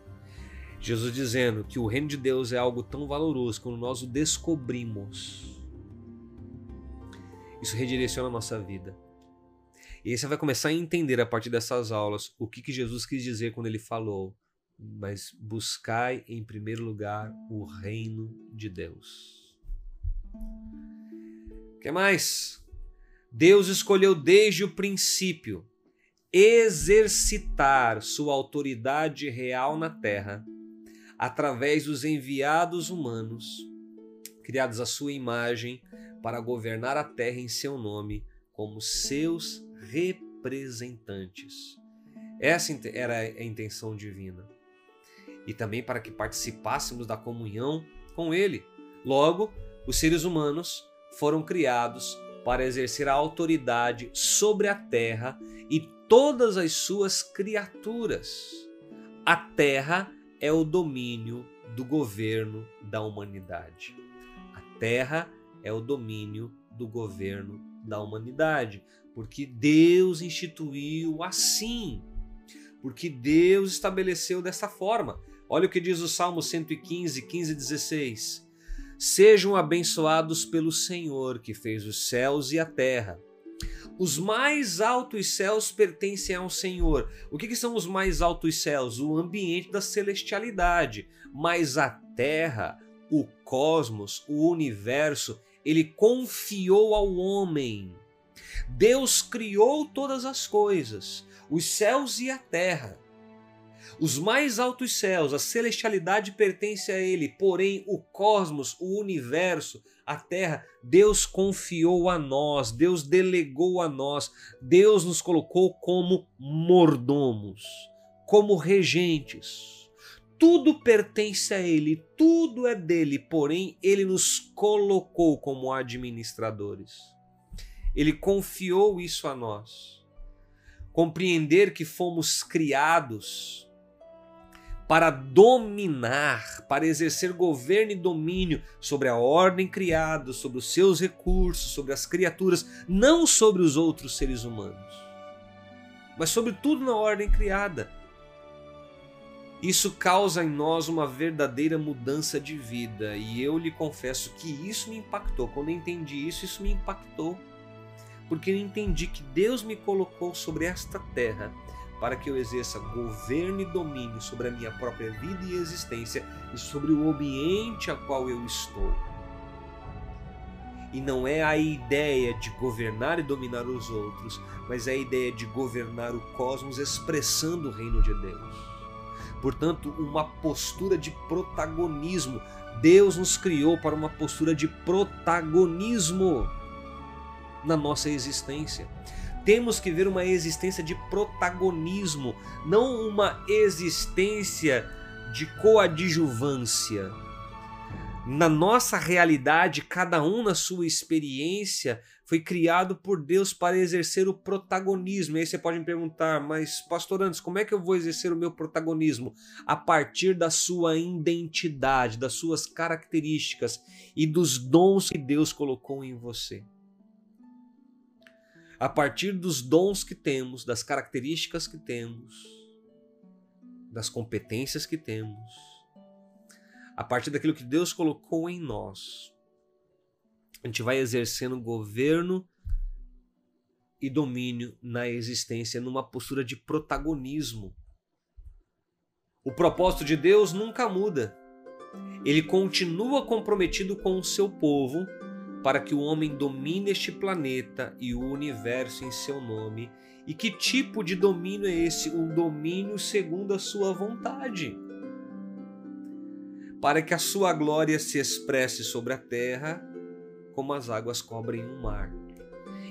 Jesus dizendo que o reino de Deus é algo tão valoroso quando nós o descobrimos. Isso redireciona a nossa vida. E aí você vai começar a entender a partir dessas aulas o que, que Jesus quis dizer quando ele falou: Mas buscai em primeiro lugar o reino de Deus. O que mais? Deus escolheu desde o princípio exercitar sua autoridade real na terra através dos enviados humanos, criados à sua imagem, para governar a terra em seu nome, como seus representantes. Essa era a intenção divina. E também para que participássemos da comunhão com Ele. Logo, os seres humanos foram criados para exercer a autoridade sobre a terra e todas as suas criaturas. A terra é o domínio do governo da humanidade. A terra é o domínio do governo da humanidade, porque Deus instituiu assim, porque Deus estabeleceu dessa forma. Olha o que diz o Salmo 115, 15 e 16. Sejam abençoados pelo Senhor que fez os céus e a terra. Os mais altos céus pertencem ao Senhor. O que, que são os mais altos céus? O ambiente da celestialidade. Mas a terra, o cosmos, o universo, ele confiou ao homem. Deus criou todas as coisas, os céus e a terra. Os mais altos céus, a celestialidade pertence a ele, porém o cosmos, o universo, a terra, Deus confiou a nós, Deus delegou a nós, Deus nos colocou como mordomos, como regentes. tudo pertence a Ele, tudo é dele, porém Ele nos colocou como administradores. Ele confiou isso a nós. Compreender que fomos criados para dominar, para exercer governo e domínio sobre a ordem criada, sobre os seus recursos, sobre as criaturas, não sobre os outros seres humanos, mas sobre tudo na ordem criada isso causa em nós uma verdadeira mudança de vida e eu lhe confesso que isso me impactou. Quando eu entendi isso, isso me impactou. Porque eu entendi que Deus me colocou sobre esta terra para que eu exerça governo e domínio sobre a minha própria vida e existência e sobre o ambiente a qual eu estou. E não é a ideia de governar e dominar os outros, mas é a ideia de governar o cosmos expressando o reino de Deus portanto, uma postura de protagonismo. Deus nos criou para uma postura de protagonismo na nossa existência. Temos que ver uma existência de protagonismo, não uma existência de coadjuvância na nossa realidade, cada um na sua experiência, foi criado por Deus para exercer o protagonismo. E aí você pode me perguntar, mas pastor Antes, como é que eu vou exercer o meu protagonismo? A partir da sua identidade, das suas características e dos dons que Deus colocou em você. A partir dos dons que temos, das características que temos, das competências que temos, a partir daquilo que Deus colocou em nós. A gente vai exercendo governo e domínio na existência numa postura de protagonismo. O propósito de Deus nunca muda. Ele continua comprometido com o seu povo para que o homem domine este planeta e o universo em seu nome. E que tipo de domínio é esse? Um domínio segundo a sua vontade para que a sua glória se expresse sobre a terra como as águas cobrem o mar.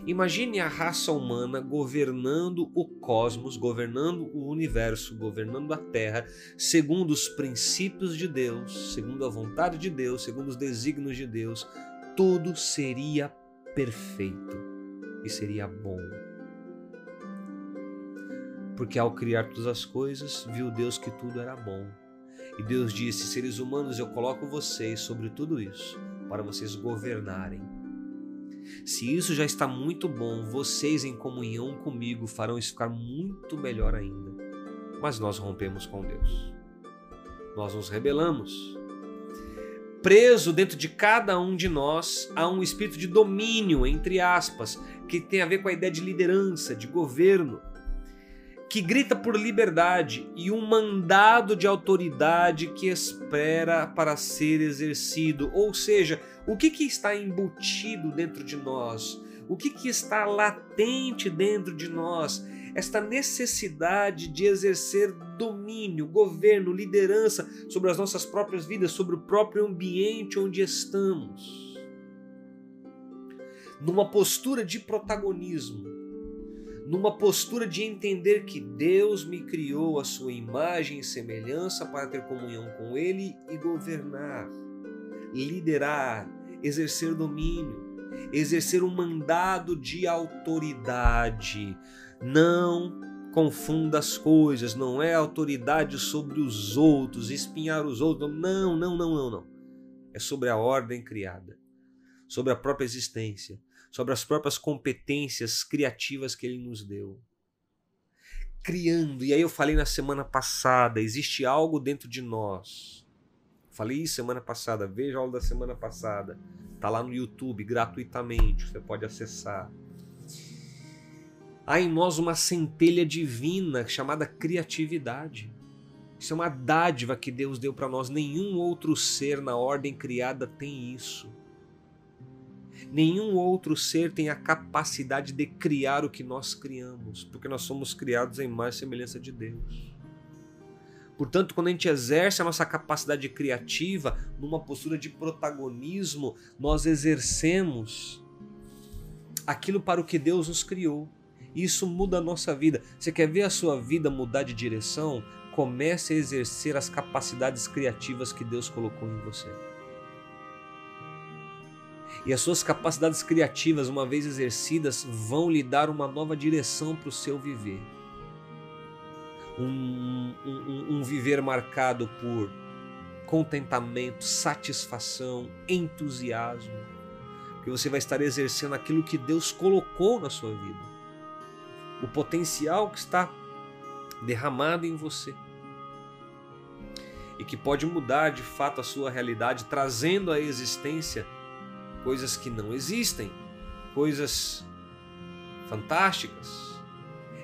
Imagine a raça humana governando o cosmos, governando o universo, governando a terra, segundo os princípios de Deus, segundo a vontade de Deus, segundo os desígnios de Deus. Tudo seria perfeito e seria bom. Porque ao criar todas as coisas, viu Deus que tudo era bom e Deus disse: Seres humanos, eu coloco vocês sobre tudo isso, para vocês governarem. Se isso já está muito bom, vocês em comunhão comigo farão isso ficar muito melhor ainda. Mas nós rompemos com Deus. Nós nos rebelamos. Preso dentro de cada um de nós há um espírito de domínio, entre aspas, que tem a ver com a ideia de liderança, de governo que grita por liberdade e um mandado de autoridade que espera para ser exercido. Ou seja, o que, que está embutido dentro de nós? O que, que está latente dentro de nós? Esta necessidade de exercer domínio, governo, liderança sobre as nossas próprias vidas, sobre o próprio ambiente onde estamos. Numa postura de protagonismo, numa postura de entender que Deus me criou a sua imagem e semelhança para ter comunhão com Ele e governar, liderar, exercer domínio, exercer um mandado de autoridade. Não confunda as coisas, não é autoridade sobre os outros, espinhar os outros. Não, não, não, não, não. É sobre a ordem criada, sobre a própria existência sobre as próprias competências criativas que ele nos deu. Criando, e aí eu falei na semana passada, existe algo dentro de nós. Falei isso semana passada, veja a aula da semana passada. Tá lá no YouTube gratuitamente, você pode acessar. Há em nós uma centelha divina chamada criatividade. Isso é uma dádiva que Deus deu para nós. Nenhum outro ser na ordem criada tem isso. Nenhum outro ser tem a capacidade de criar o que nós criamos, porque nós somos criados em mais semelhança de Deus. Portanto, quando a gente exerce a nossa capacidade criativa numa postura de protagonismo, nós exercemos aquilo para o que Deus nos criou. E isso muda a nossa vida. Você quer ver a sua vida mudar de direção? Comece a exercer as capacidades criativas que Deus colocou em você. E as suas capacidades criativas, uma vez exercidas, vão lhe dar uma nova direção para o seu viver. Um, um, um, viver marcado por contentamento, satisfação, entusiasmo, porque você vai estar exercendo aquilo que Deus colocou na sua vida, o potencial que está derramado em você e que pode mudar de fato a sua realidade, trazendo à existência coisas que não existem, coisas fantásticas.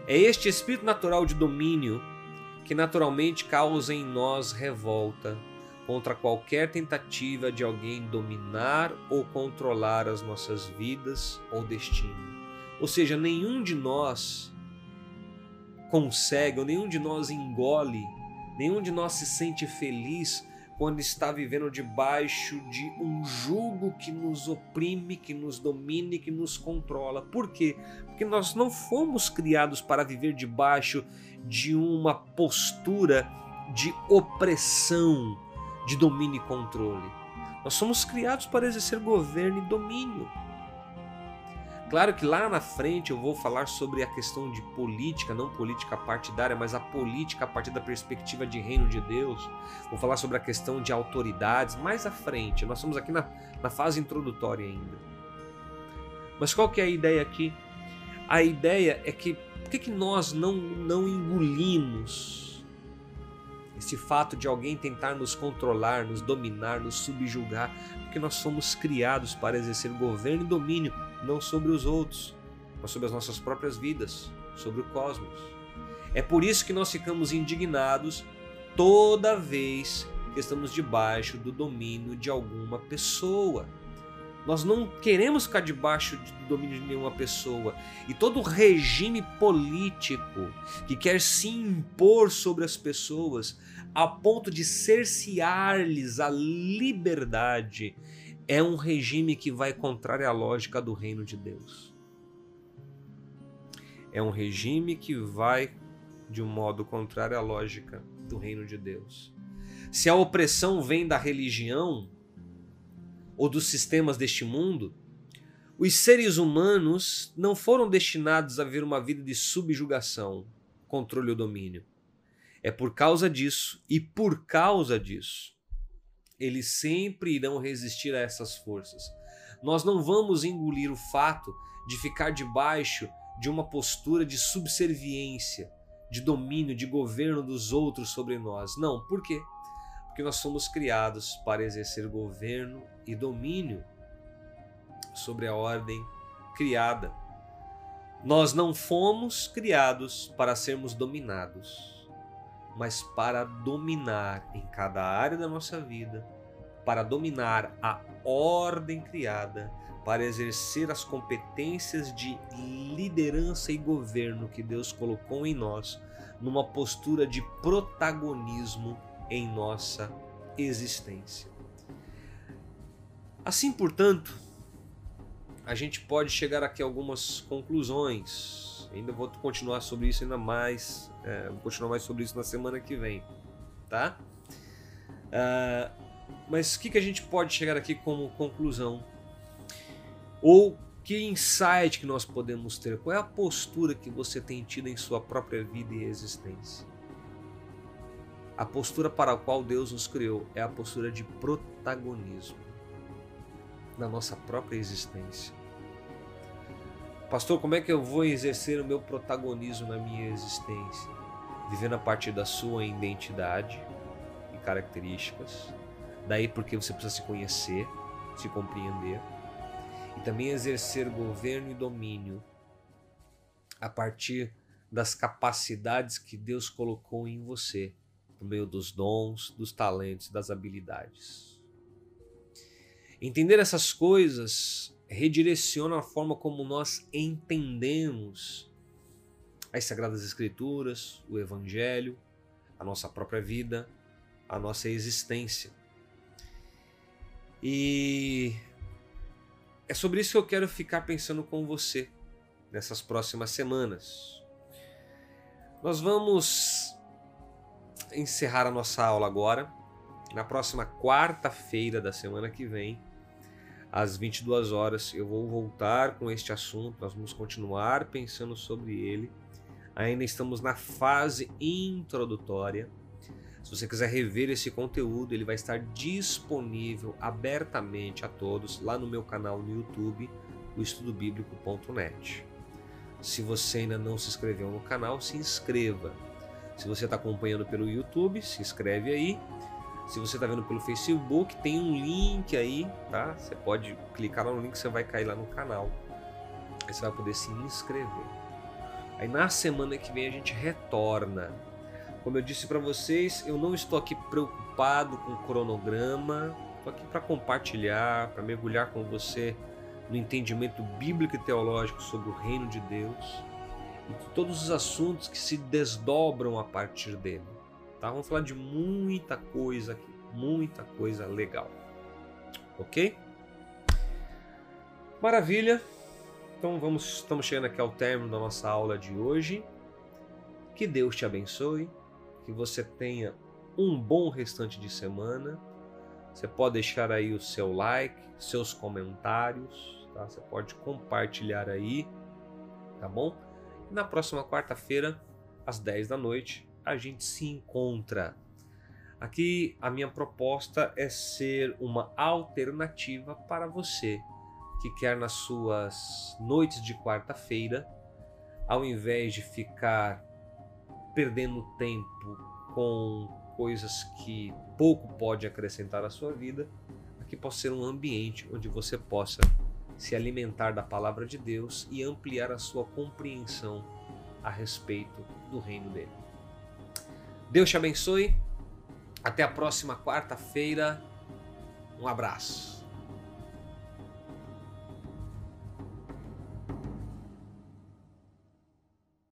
É este espírito natural de domínio que naturalmente causa em nós revolta contra qualquer tentativa de alguém dominar ou controlar as nossas vidas ou destino. Ou seja, nenhum de nós consegue, ou nenhum de nós engole, nenhum de nós se sente feliz quando está vivendo debaixo de um jugo que nos oprime, que nos domine, que nos controla. Por quê? Porque nós não fomos criados para viver debaixo de uma postura de opressão, de domínio e controle. Nós somos criados para exercer governo e domínio. Claro que lá na frente eu vou falar sobre a questão de política, não política partidária, mas a política a partir da perspectiva de reino de Deus. Vou falar sobre a questão de autoridades mais à frente. Nós estamos aqui na, na fase introdutória ainda. Mas qual que é a ideia aqui? A ideia é que por que, que nós não, não engolimos esse fato de alguém tentar nos controlar, nos dominar, nos subjugar? Porque nós somos criados para exercer governo e domínio não sobre os outros, mas sobre as nossas próprias vidas, sobre o cosmos. É por isso que nós ficamos indignados toda vez que estamos debaixo do domínio de alguma pessoa. Nós não queremos ficar debaixo do domínio de nenhuma pessoa. E todo regime político que quer se impor sobre as pessoas a ponto de cercear-lhes a liberdade é um regime que vai contrário à lógica do reino de Deus. É um regime que vai de um modo contrário à lógica do reino de Deus. Se a opressão vem da religião ou dos sistemas deste mundo, os seres humanos não foram destinados a ver uma vida de subjugação, controle ou domínio. É por causa disso e por causa disso eles sempre irão resistir a essas forças. Nós não vamos engolir o fato de ficar debaixo de uma postura de subserviência, de domínio, de governo dos outros sobre nós. Não, por quê? Porque nós somos criados para exercer governo e domínio sobre a ordem criada. Nós não fomos criados para sermos dominados mas para dominar em cada área da nossa vida, para dominar a ordem criada, para exercer as competências de liderança e governo que Deus colocou em nós, numa postura de protagonismo em nossa existência. Assim, portanto, a gente pode chegar aqui a algumas conclusões Ainda vou continuar sobre isso ainda mais. É, vou continuar mais sobre isso na semana que vem, tá? Uh, mas o que, que a gente pode chegar aqui como conclusão? Ou que insight que nós podemos ter? Qual é a postura que você tem tido em sua própria vida e existência? A postura para a qual Deus nos criou é a postura de protagonismo na nossa própria existência. Pastor, como é que eu vou exercer o meu protagonismo na minha existência? Vivendo a partir da sua identidade e características. Daí porque você precisa se conhecer, se compreender. E também exercer governo e domínio a partir das capacidades que Deus colocou em você, por meio dos dons, dos talentos, das habilidades. Entender essas coisas redireciona a forma como nós entendemos as Sagradas Escrituras, o Evangelho, a nossa própria vida, a nossa existência. E é sobre isso que eu quero ficar pensando com você nessas próximas semanas. Nós vamos encerrar a nossa aula agora. Na próxima quarta-feira da semana que vem, às 22 horas, eu vou voltar com este assunto. Nós vamos continuar pensando sobre ele. Ainda estamos na fase introdutória. Se você quiser rever esse conteúdo, ele vai estar disponível abertamente a todos lá no meu canal no YouTube, o estudobiblico.net. Se você ainda não se inscreveu no canal, se inscreva. Se você está acompanhando pelo YouTube, se inscreve aí. Se você está vendo pelo Facebook, tem um link aí, tá? Você pode clicar no link, você vai cair lá no canal. Aí você vai poder se inscrever. Aí na semana que vem a gente retorna. Como eu disse para vocês, eu não estou aqui preocupado com o cronograma. Estou aqui para compartilhar, para mergulhar com você no entendimento bíblico e teológico sobre o reino de Deus e todos os assuntos que se desdobram a partir dele. Tá? Vamos falar de muita coisa aqui, muita coisa legal. Ok? Maravilha. Então vamos, estamos chegando aqui ao término da nossa aula de hoje. Que Deus te abençoe, que você tenha um bom restante de semana. Você pode deixar aí o seu like, seus comentários, tá? Você pode compartilhar aí, tá bom? E na próxima quarta-feira, às 10 da noite, a gente se encontra. Aqui a minha proposta é ser uma alternativa para você que quer nas suas noites de quarta-feira, ao invés de ficar perdendo tempo com coisas que pouco pode acrescentar à sua vida, aqui possa ser um ambiente onde você possa se alimentar da palavra de Deus e ampliar a sua compreensão a respeito do reino dele. Deus te abençoe. Até a próxima quarta-feira. Um abraço.